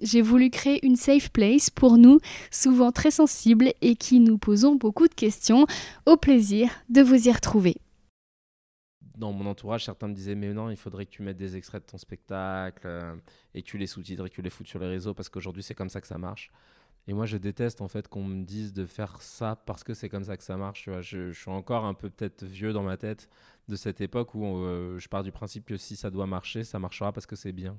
J'ai voulu créer une safe place pour nous, souvent très sensibles et qui nous posons beaucoup de questions. Au plaisir de vous y retrouver dans mon entourage, certains me disaient Mais non, il faudrait que tu mettes des extraits de ton spectacle euh, et que tu les sous-titres et que tu les foutes sur les réseaux parce qu'aujourd'hui, c'est comme ça que ça marche. Et moi, je déteste en fait qu'on me dise de faire ça parce que c'est comme ça que ça marche. Je, suis encore un peu peut-être vieux dans ma tête de cette époque où euh, je pars du principe que si ça doit marcher, ça marchera parce que c'est bien.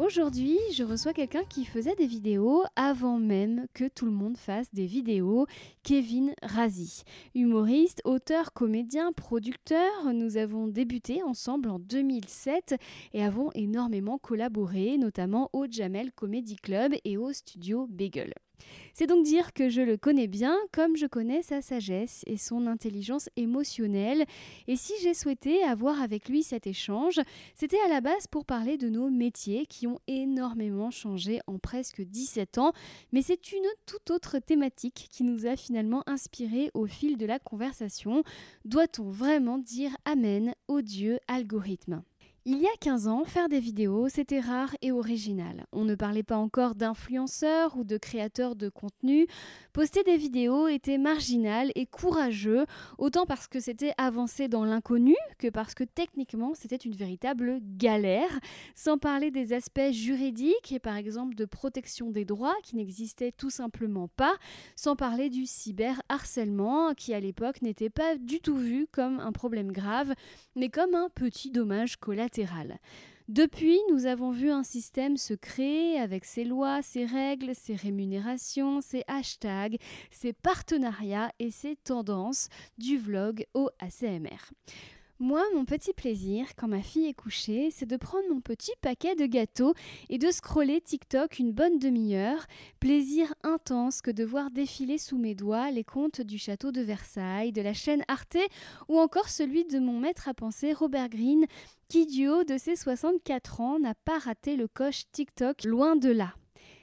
Aujourd'hui, je reçois quelqu'un qui faisait des vidéos avant même que tout le monde fasse des vidéos, Kevin Razi. Humoriste, auteur, comédien, producteur, nous avons débuté ensemble en 2007 et avons énormément collaboré, notamment au Jamel Comedy Club et au studio Bagel. C'est donc dire que je le connais bien comme je connais sa sagesse et son intelligence émotionnelle. Et si j'ai souhaité avoir avec lui cet échange, c'était à la base pour parler de nos métiers qui ont énormément changé en presque 17 ans. Mais c'est une toute autre thématique qui nous a finalement inspiré au fil de la conversation. Doit-on vraiment dire Amen au Dieu algorithme? Il y a 15 ans, faire des vidéos, c'était rare et original. On ne parlait pas encore d'influenceurs ou de créateurs de contenu. Poster des vidéos était marginal et courageux, autant parce que c'était avancé dans l'inconnu que parce que techniquement c'était une véritable galère, sans parler des aspects juridiques et par exemple de protection des droits qui n'existaient tout simplement pas, sans parler du cyberharcèlement qui à l'époque n'était pas du tout vu comme un problème grave, mais comme un petit dommage collatéral depuis, nous avons vu un système se créer avec ses lois, ses règles, ses rémunérations, ses hashtags, ses partenariats et ses tendances du vlog au ACMR. Moi, mon petit plaisir, quand ma fille est couchée, c'est de prendre mon petit paquet de gâteaux et de scroller TikTok une bonne demi-heure. Plaisir intense que de voir défiler sous mes doigts les contes du château de Versailles, de la chaîne Arte ou encore celui de mon maître à penser Robert Greene, qui du haut de ses 64 ans n'a pas raté le coche TikTok, loin de là.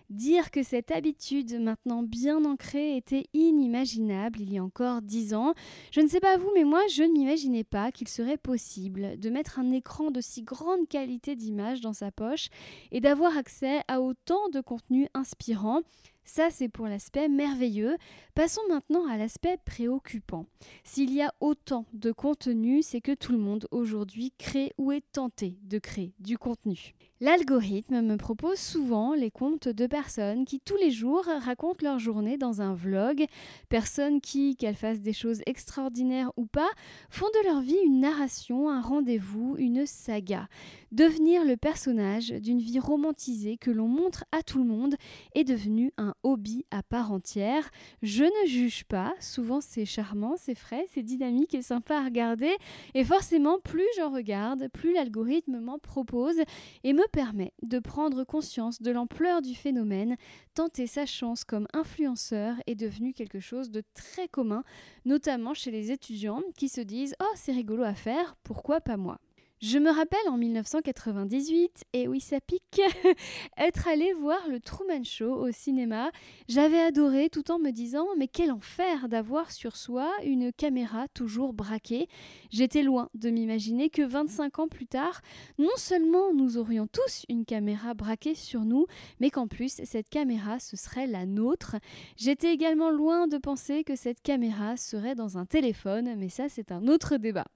Dire que cette habitude, maintenant bien ancrée, était inimaginable il y a encore dix ans. Je ne sais pas vous, mais moi, je ne m'imaginais pas qu'il serait possible de mettre un écran de si grande qualité d'image dans sa poche et d'avoir accès à autant de contenu inspirant. Ça, c'est pour l'aspect merveilleux. Passons maintenant à l'aspect préoccupant. S'il y a autant de contenu, c'est que tout le monde aujourd'hui crée ou est tenté de créer du contenu. L'algorithme me propose souvent les comptes de personnes qui tous les jours racontent leur journée dans un vlog, personnes qui, qu'elles fassent des choses extraordinaires ou pas, font de leur vie une narration, un rendez-vous, une saga. Devenir le personnage d'une vie romantisée que l'on montre à tout le monde est devenu un hobby à part entière. Je ne juge pas, souvent c'est charmant, c'est frais, c'est dynamique et sympa à regarder, et forcément plus j'en regarde, plus l'algorithme m'en propose et me permet de prendre conscience de l'ampleur du phénomène. Tenter sa chance comme influenceur est devenu quelque chose de très commun, notamment chez les étudiants qui se disent Oh, c'est rigolo à faire, pourquoi pas moi? Je me rappelle en 1998, et oui ça pique, être allé voir le Truman Show au cinéma. J'avais adoré tout en me disant mais quel enfer d'avoir sur soi une caméra toujours braquée. J'étais loin de m'imaginer que 25 ans plus tard, non seulement nous aurions tous une caméra braquée sur nous, mais qu'en plus cette caméra ce serait la nôtre. J'étais également loin de penser que cette caméra serait dans un téléphone, mais ça c'est un autre débat.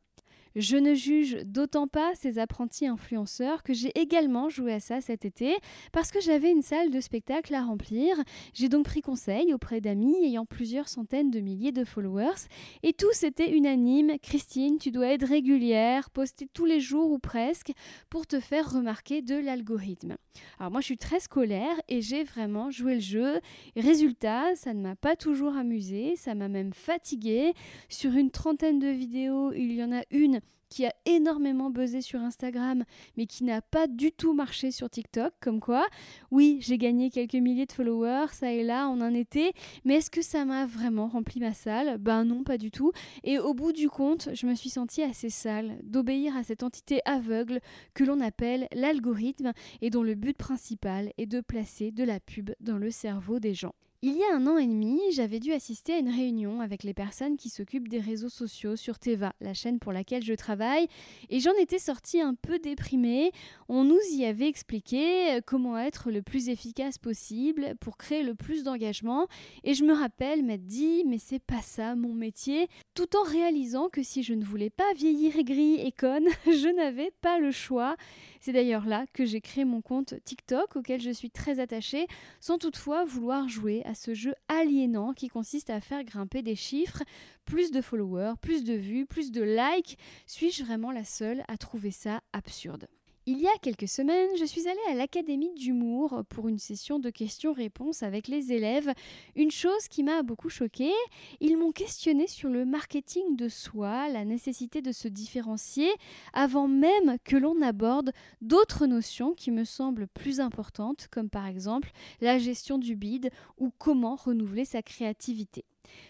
Je ne juge d'autant pas ces apprentis influenceurs que j'ai également joué à ça cet été parce que j'avais une salle de spectacle à remplir. J'ai donc pris conseil auprès d'amis ayant plusieurs centaines de milliers de followers et tous étaient unanimes. Christine, tu dois être régulière, poster tous les jours ou presque pour te faire remarquer de l'algorithme. Alors moi je suis très scolaire et j'ai vraiment joué le jeu. Résultat, ça ne m'a pas toujours amusé, ça m'a même fatiguée. Sur une trentaine de vidéos, il y en a une qui a énormément buzzé sur Instagram, mais qui n'a pas du tout marché sur TikTok, comme quoi, oui, j'ai gagné quelques milliers de followers, ça et là, en un été, mais est-ce que ça m'a vraiment rempli ma salle? Ben non, pas du tout. Et au bout du compte, je me suis sentie assez sale d'obéir à cette entité aveugle que l'on appelle l'algorithme et dont le but principal est de placer de la pub dans le cerveau des gens. Il y a un an et demi, j'avais dû assister à une réunion avec les personnes qui s'occupent des réseaux sociaux sur Teva, la chaîne pour laquelle je travaille, et j'en étais sortie un peu déprimée. On nous y avait expliqué euh, comment être le plus efficace possible pour créer le plus d'engagement, et je me rappelle m'être dit mais c'est pas ça mon métier, tout en réalisant que si je ne voulais pas vieillir aigri et conne, je n'avais pas le choix. C'est d'ailleurs là que j'ai créé mon compte TikTok auquel je suis très attachée, sans toutefois vouloir jouer à ce jeu aliénant qui consiste à faire grimper des chiffres, plus de followers, plus de vues, plus de likes. Suis-je vraiment la seule à trouver ça absurde? Il y a quelques semaines, je suis allée à l'Académie d'humour pour une session de questions-réponses avec les élèves. Une chose qui m'a beaucoup choquée, ils m'ont questionné sur le marketing de soi, la nécessité de se différencier, avant même que l'on aborde d'autres notions qui me semblent plus importantes, comme par exemple la gestion du bide ou comment renouveler sa créativité.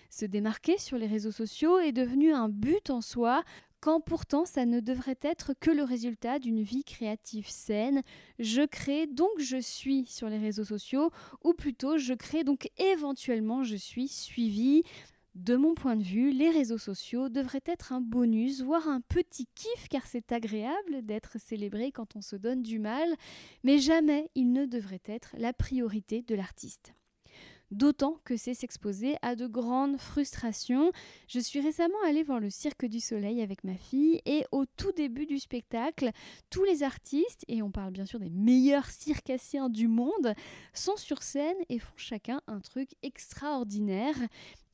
Se démarquer sur les réseaux sociaux est devenu un but en soi, quand pourtant ça ne devrait être que le résultat d'une vie créative saine. Je crée donc je suis sur les réseaux sociaux, ou plutôt je crée donc éventuellement je suis suivi. De mon point de vue, les réseaux sociaux devraient être un bonus, voire un petit kiff, car c'est agréable d'être célébré quand on se donne du mal, mais jamais il ne devrait être la priorité de l'artiste d'autant que c'est s'exposer à de grandes frustrations. Je suis récemment allée voir le Cirque du Soleil avec ma fille et au tout début du spectacle, tous les artistes, et on parle bien sûr des meilleurs circassiens du monde, sont sur scène et font chacun un truc extraordinaire.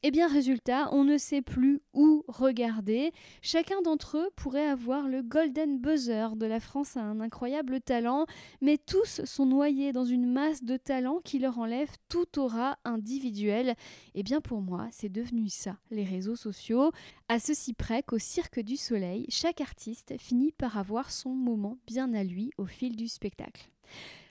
Eh bien, résultat, on ne sait plus où regarder. Chacun d'entre eux pourrait avoir le golden buzzer de la France a un incroyable talent, mais tous sont noyés dans une masse de talents qui leur enlève tout aura individuel. Eh bien, pour moi, c'est devenu ça, les réseaux sociaux. À ceci près qu'au Cirque du Soleil, chaque artiste finit par avoir son moment bien à lui au fil du spectacle.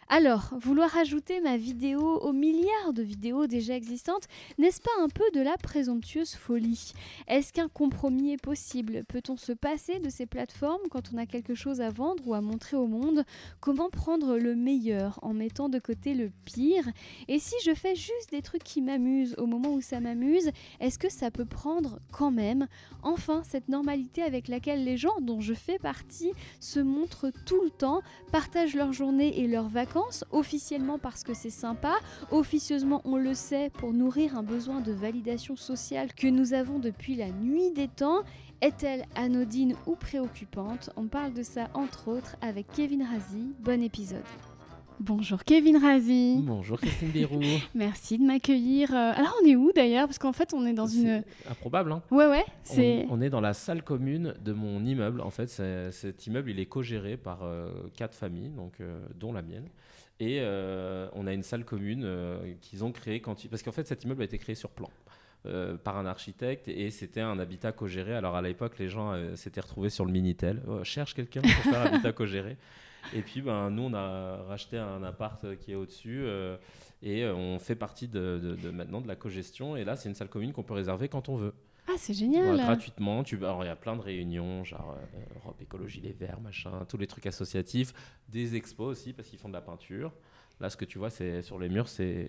Alors, vouloir ajouter ma vidéo aux milliards de vidéos déjà existantes, n'est-ce pas un peu de la présomptueuse folie? Est-ce qu'un compromis est possible? Peut-on se passer de ces plateformes quand on a quelque chose à vendre ou à montrer au monde? Comment prendre le meilleur en mettant de côté le pire? Et si je fais juste des trucs qui m'amusent au moment où ça m'amuse, est-ce que ça peut prendre quand même? Enfin, cette normalité avec laquelle les gens dont je fais partie se montrent tout le temps, partagent leur journée et leurs vacances officiellement parce que c'est sympa, officieusement on le sait pour nourrir un besoin de validation sociale que nous avons depuis la nuit des temps, est-elle anodine ou préoccupante? On parle de ça entre autres avec Kevin Razi. Bon épisode. Bonjour Kevin Razi. Bonjour Christine Bérou. Merci de m'accueillir. Euh, alors on est où d'ailleurs? Parce qu'en fait on est dans une... Improbable hein Ouais ouais. C'est... On, est dans la salle commune de mon immeuble. En fait cet immeuble il est co-géré par euh, quatre familles, donc, euh, dont la mienne. Et on a une salle commune qu'ils ont créée quand... Parce qu'en fait cet immeuble a été créé sur plan. par un architecte et c'était un habitat co-géré. Alors à l'époque, les gens s'étaient retrouvés sur le Minitel. cherche quelqu'un pour faire habitat co-géré. Et puis, ben, nous, on a racheté un appart qui est au-dessus euh, et euh, on fait partie de, maintenant de la cogestion. Et là, c'est une salle commune qu'on peut réserver quand on veut. Ah, c'est génial. gratuitement. Tu... Alors, il y a plein de réunions, genre euh, Europe Écologie Les Verts, machin, tous les trucs associatifs, des expos aussi, parce qu'ils font de la peinture. Là, ce que tu vois, c'est sur les murs, c'est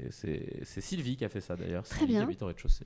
Sylvie qui a fait ça d'ailleurs. Très Sylvie qui bien. habite au rez-de-chaussée.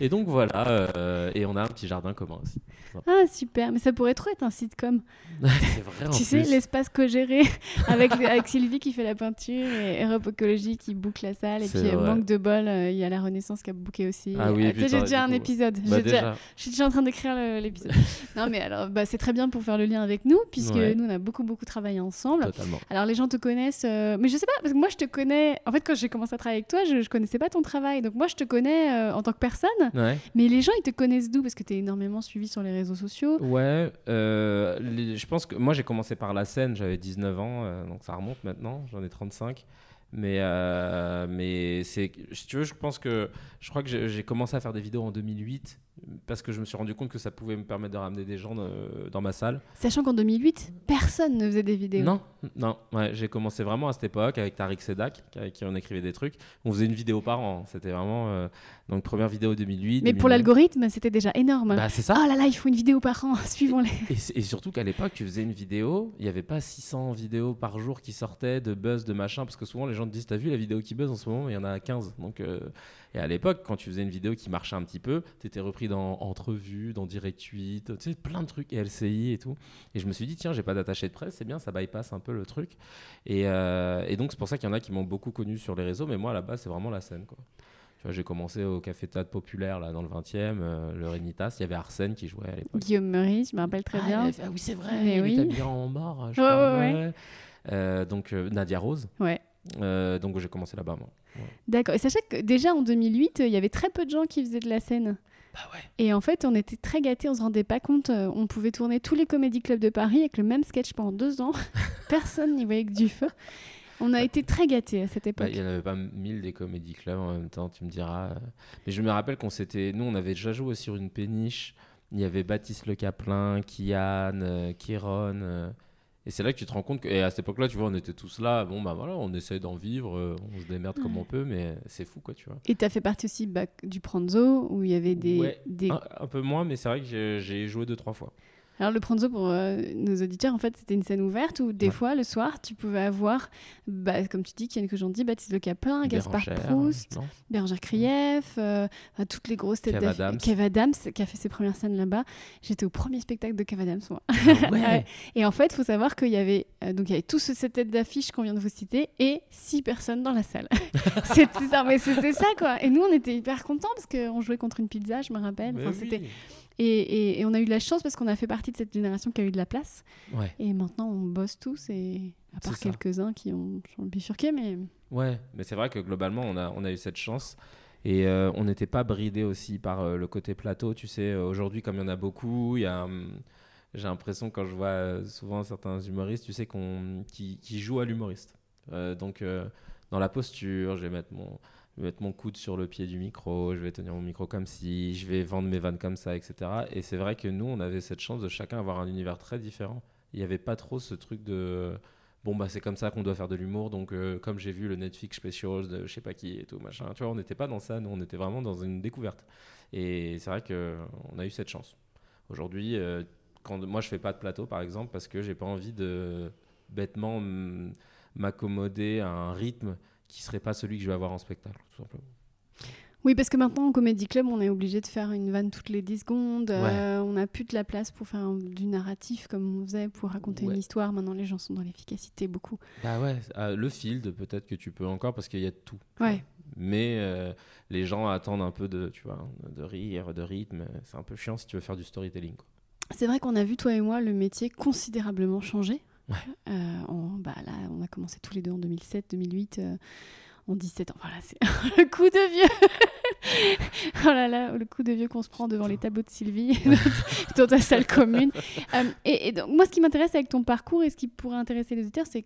Et donc voilà, euh, et on a un petit jardin commun aussi. Ah, super. Mais ça pourrait trop être un sitcom. c'est vrai en tu sais, l'espace co-géré avec, avec Sylvie qui fait la peinture et Europe Écologie qui boucle la salle. Et puis, euh, vrai. manque de bol, euh, il y a la Renaissance qui a booké aussi. Ah oui, putain, j'ai déjà un coup, épisode. Bah, J'ai déjà- déjà, Je suis déjà en train d'écrire l'épisode. non, mais alors, bah, c'est très bien pour faire le lien avec nous, puisque Ouais. nous, on a beaucoup, beaucoup travaillé ensemble. totalement. Alors, les gens te connaissent, euh, mais je sais pas, parce que moi, je te connais. En fait, quand j'ai commencé à travailler avec toi, je, je connaissais pas ton travail. Donc, moi, je te connais euh, en tant que personne, Ouais. mais les gens, ils te connaissent d'où? Parce que tu es énormément suivi sur les réseaux sociaux. Ouais, euh, les- je pense que moi j'ai commencé par la scène, j'avais 19 ans, euh, donc ça remonte maintenant, j'en ai 35. Mais, euh, mais c'est, si tu veux, je pense que je crois que j'ai commencé à faire des vidéos en 2008 parce que je me suis rendu compte que ça pouvait me permettre de ramener des gens euh, dans ma salle. Sachant qu'en 2008, personne ne faisait des vidéos. Non, non, ouais, j'ai commencé vraiment à cette époque avec Tariq Sedak, avec qui on écrivait des trucs. On faisait une vidéo par an, c'était vraiment euh, donc première vidéo 2008. Mais pour 2009. l'algorithme, c'était déjà énorme. bah c'est ça. Oh là là, il faut une vidéo par an, suivons-les. Et, surtout qu'à l'époque, tu faisais une vidéo, il n'y avait pas 600 vidéos par jour qui sortaient de buzz, de machin, parce que souvent les gens te disent T'as vu la vidéo qui buzz en ce moment? Il y en a 15. Donc, euh, et à l'époque, quand tu faisais une vidéo qui marchait un petit peu, tu étais repris dans Entrevue, dans Direct 8, tu sais, plein de trucs, et LCI et tout. Et je me suis dit Tiens, j'ai pas d'attaché de presse, c'est bien, ça bypass un peu le truc. Et, euh, et donc, c'est pour ça qu'il y en a qui m'ont beaucoup connu sur les réseaux, mais moi, à la base, c'est vraiment la scène. Quoi. Tu vois, j'ai commencé au Café Théâtre Populaire, là, dans le 20 e le Renitas. Il y avait Arsène qui jouait à l'époque. Guillaume Meurice, je me rappelle très Ah, bien. elle ah oui, c'est vrai. Mais il oui. est habillé en mort. Je Ouais, crois, ouais, ouais. Euh, donc euh, Nadia Rose. Ouais. Euh, donc j'ai commencé là-bas moi. D'accord. Et sachez que déjà en 2008, il y avait très peu de gens qui faisaient de la scène. Bah ouais. Et en fait, on était très gâtés, on se rendait pas compte. euh, On pouvait tourner tous les comédie clubs de Paris avec le même sketch pendant deux ans. Personne n'y voyait que du feu. On a été très gâtés à cette Bah, époque. il n'y en avait pas mille des comédie clubs en même temps, tu me diras. Mais je me rappelle qu'on s'était, nous on avait déjà joué sur une péniche. Il y avait Baptiste Le Caplin, Kian, euh, Kéron. euh. Et c'est là que tu te rends compte que, et à cette époque-là, tu vois, on était tous là. Bon bah voilà, on essaie d'en vivre, euh, on se démerde comme on peut, mais c'est fou quoi, tu vois. Et tu as fait partie aussi bah, du Pranzo, où il y avait des... Ouais. des... Un, un peu moins, mais c'est vrai que j'ai joué deux trois fois. Alors le Pranzo, pour euh, nos auditeurs, en fait, c'était une scène ouverte où des Ouais. fois, le soir, tu pouvais avoir, bah, comme tu dis, Kian Kojandi, Baptiste Le Caplin, Gaspard Bérangère, Proust, Bérangère Krief, euh, enfin, toutes les grosses têtes Kev d'affiche. Adams. Kev Adams, qui a fait ses premières scènes là-bas. J'étais au premier spectacle de Kev Adams, moi. Ah Ouais. Et en fait, il faut savoir qu'il y avait euh, donc il y avait tous ces cette tête d'affiche qu'on vient de vous citer et six personnes dans la salle. c'était ça, mais c'était ça quoi. Et nous, on était hyper contents parce qu'on jouait contre une pizza, je me rappelle. Enfin, oui. c'était et, et- et on a eu de la chance parce qu'on a fait partie de cette génération qui a eu de la place. Ouais. Et maintenant, on bosse tous et à part quelques-uns qui ont, ont bifurqué, mais Ouais, mais c'est vrai que globalement, on a, on a eu cette chance. Et euh, on n'était pas bridé aussi par euh, le côté plateau. Tu sais, euh, aujourd'hui, comme il y en a beaucoup, il y a. hum, j'ai l'impression, quand je vois souvent certains humoristes, tu sais, qu'on, qui, qui jouent à l'humoriste. Euh, donc, dans la posture, je vais mettre mon. Je vais mettre mon coude sur le pied du micro, je vais tenir mon micro comme si, je vais vendre mes vannes comme ça, etc. Et c'est vrai que nous, on avait cette chance de chacun avoir un univers très différent. Il n'y avait pas trop ce truc de bon bah c'est comme ça qu'on doit faire de l'humour donc euh, comme j'ai vu le Netflix specials de je sais pas qui et tout machin tu vois on n'était pas dans ça nous on était vraiment dans une découverte et c'est vrai que on a eu cette chance aujourd'hui euh, quand moi je fais pas de plateau par exemple parce que j'ai pas envie de bêtement mm, m'accommoder à un rythme qui serait pas celui que je vais avoir en spectacle tout simplement oui, parce que maintenant en comédie club, on est obligé de faire une vanne toutes les 10 secondes. euh, on n'a plus de la place pour faire un- du narratif comme on faisait pour raconter Ouais. une histoire. Maintenant, les gens sont dans l'efficacité beaucoup. bah ouais euh, le field peut-être que tu peux encore parce qu'il y a de tout Ouais. mais euh, les gens attendent un peu de tu vois de rire de rythme c'est un peu chiant si tu veux faire du storytelling. C'est vrai qu'on a vu, toi et moi, le métier considérablement changer. Ouais. Euh, bah, là, on a commencé tous les deux en 2007, 2008, euh, en 17 ans. Voilà, c'est le coup de vieux. oh là là, le coup de vieux qu'on se prend devant les tableaux de Sylvie dans ta salle commune. Euh, et, et donc, moi, ce qui m'intéresse avec ton parcours et ce qui pourrait intéresser les auditeurs, c'est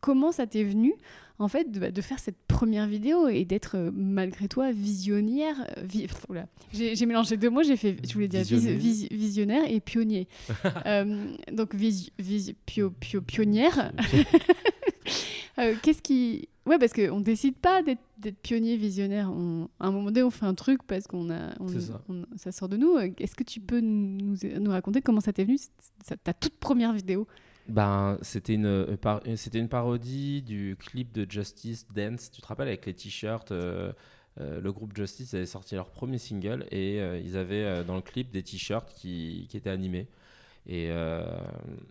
comment ça t'est venu, en fait, de, bah, de faire cette première vidéo et d'être, euh, malgré toi, visionnaire. euh, vi-. J'ai mélangé deux mots, j'ai fait, je voulais dire vis- Visionnaire. vis- visionnaire et pionnier. Euh, donc, vis- vis- pio- pio- pionnière. Euh, Qu'est-ce qui. Ouais, parce qu'on décide pas d'être pionnier, visionnaire. On- À un moment donné, on fait un truc parce qu'on a. on- ça. on- sort de nous. Est-ce que tu peux nous, nous raconter comment ça t'est venu, ta toute première vidéo? Ben, c'était une, c'était une parodie du clip de Justice Dance. Tu te rappelles avec les t-shirts le groupe Justice avait sorti leur premier single et ils avaient dans le clip des t-shirts qui, qui, étaient animés. Et,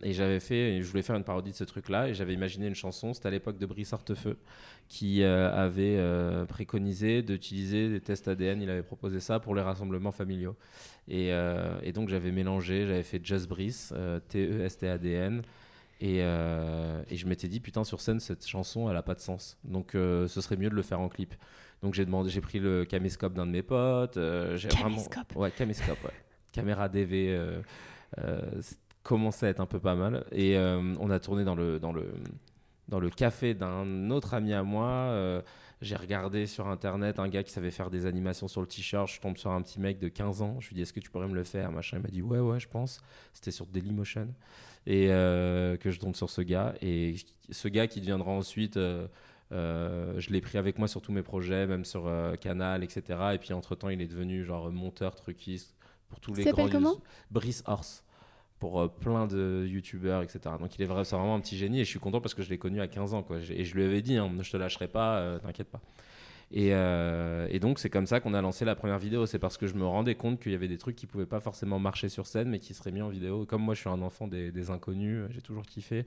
et j'avais fait, je voulais faire une parodie de ce truc-là et j'avais imaginé une chanson. C'était à l'époque de Brice Artefeu qui avait préconisé d'utiliser des tests ADN. Il avait proposé ça pour les rassemblements familiaux. Et, et donc j'avais mélangé, j'avais fait Just Brice, T-E-S-T-A-D-N. Et, euh, et, je m'étais dit, putain, sur scène, cette chanson, elle a pas de sens. Donc, euh, ce serait mieux de le faire en clip. Donc, j'ai demandé, j'ai pris le caméscope d'un de mes potes. Euh, j'ai caméscope Ouais, caméscope, ouais. Caméra DV euh, commençait à être un peu pas mal. Et on a tourné dans le, dans le, dans le café d'un autre ami à moi. j'ai regardé sur internet un gars qui savait faire des animations sur le t-shirt. Je tombe sur un petit mec de 15 ans. Je lui dis, est-ce que tu pourrais me le faire Machin? Il m'a dit, ouais, ouais, je pense. C'était sur Dailymotion et euh, que je tombe sur ce gars. Et ce gars qui deviendra ensuite. Euh, euh, je l'ai pris avec moi sur tous mes projets, même sur Canal, etc. Et puis entre temps, il est devenu genre monteur, truquiste pour tous les grands. comment? Brice Horse pour plein de youtubeurs, etc. Donc il est vraiment, vraiment un petit génie et je suis content parce que je l'ai connu à 15 ans. Quoi. Et je lui avais dit, hein, je te lâcherai pas, t'inquiète pas. Et, et, donc c'est comme ça qu'on a lancé la première vidéo. C'est parce que je me rendais compte qu'il y avait des trucs qui pouvaient pas forcément marcher sur scène, mais qui seraient mis en vidéo. Comme moi, je suis un enfant des, des inconnus, j'ai toujours kiffé.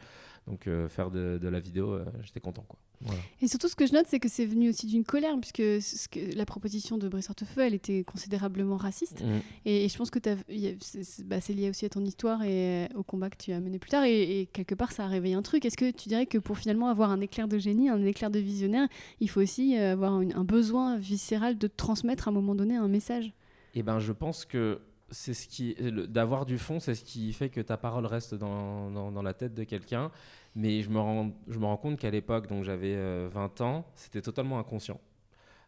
Donc euh, faire de, de, la vidéo, euh, j'étais content. Quoi. Et surtout, ce que je note, c'est que c'est venu aussi d'une colère, puisque ce que, la proposition de Brice Hortefeux, elle était considérablement raciste. Mm. Et, je pense que bah, c'est lié aussi à ton histoire et euh, au combat que tu as mené plus tard. Et, quelque part, ça a réveillé un truc. Est-ce que tu dirais que pour finalement avoir un éclair de génie, un éclair de visionnaire, il faut aussi avoir un besoin viscéral de transmettre à un moment donné un message? Eh ben, je pense que c'est ce qui d'avoir du fond, c'est ce qui fait que ta parole reste dans, la tête de quelqu'un. Mais je me rends, je me rends compte qu'à l'époque, donc j'avais 20 euh, ans, c'était totalement inconscient.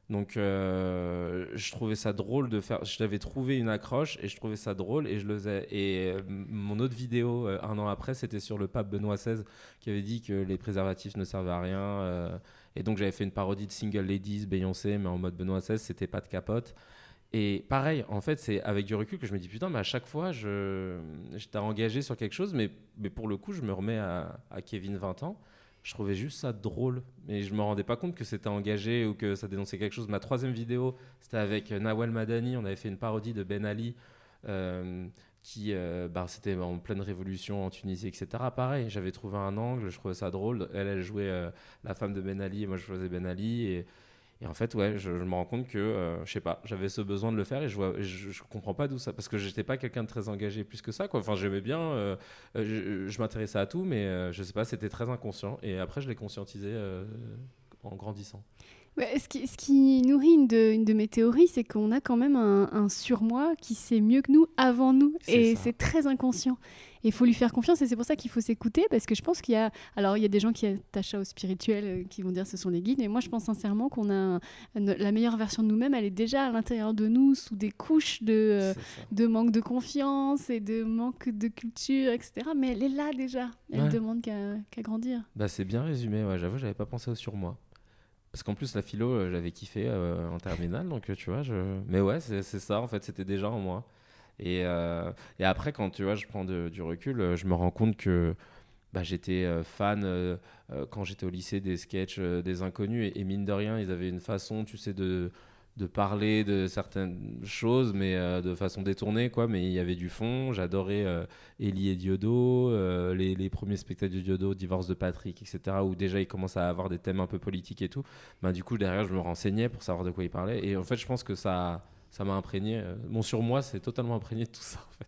Donc euh, je trouvais ça drôle de faire. Je l'avais trouvé une accroche et je trouvais ça drôle et je le faisais. Et euh, mon autre vidéo un an après, c'était sur le pape Benoît XVI qui avait dit que les préservatifs ne servaient à rien. et donc j'avais fait une parodie de Single Ladies, Beyoncé, mais en mode Benoît XVI, c'était pas de capote. Et pareil, en fait, c'est avec du recul que je me dis putain, mais à chaque fois, je, t'ai engagé sur quelque chose, mais, mais pour le coup, je me remets à, Kevin 20 ans. Je trouvais juste ça drôle, mais je me rendais pas compte que c'était engagé ou que ça dénonçait quelque chose. Ma troisième vidéo, c'était avec Nawal Madani. On avait fait une parodie de Ben Ali, euh, qui, euh, bah, c'était en pleine révolution en Tunisie, etc. Pareil, j'avais trouvé un angle, je trouvais ça drôle. Elle, elle jouait euh, la femme de Ben Ali, et moi je faisais Ben Ali, et en fait, ouais, je, me rends compte que, euh, je sais pas, j'avais ce besoin de le faire et je vois, je, comprends pas d'où ça, parce que j'étais pas quelqu'un de très engagé plus que ça, quoi. Enfin, j'aimais bien, euh, euh, je, m'intéressais à tout, mais je sais pas, c'était très inconscient. Et après, je l'ai conscientisé en grandissant. ce, qui, ce, qui, nourrit une de, une de mes théories, c'est qu'on a quand même un, un, surmoi qui sait mieux que nous avant nous. Et c'est très inconscient il faut lui faire confiance et c'est pour ça qu'il faut s'écouter parce que je pense qu'il y a alors il y a des gens qui attachent au spirituel euh, qui vont dire ce sont les guides mais moi je pense sincèrement qu'on a la meilleure version de nous-mêmes elle est déjà à l'intérieur de nous sous des couches de, euh, de manque de confiance et de manque de culture etc mais elle est là déjà. Elle ne demande qu'à grandir. Bah c'est bien résumé ouais, j'avoue j'avais pas pensé sur moi. Parce qu'en plus la philo euh, j'avais kiffé en terminale donc tu vois je mais ouais c'est ça en fait c'était déjà en moi et, euh, et, après, quand tu vois, je prends du recul, euh, je me rends compte que bah, j'étais euh, fan quand j'étais au lycée des sketchs des inconnus. Et, mine de rien, ils avaient une façon, tu sais, de, parler de certaines choses, mais de façon détournée, quoi. Mais il y avait du fond. J'adorais Ellie et Diodo, les, premiers spectacles de Diodo, Divorce de Patrick, etc., où déjà il commençait à avoir des thèmes un peu politiques et tout. Bah, du coup, derrière, je me renseignais pour savoir de quoi il parlait. Et en fait, je pense que ça ça m'a imprégné. Euh, mon surmoi, c'est totalement imprégné de tout ça, en fait.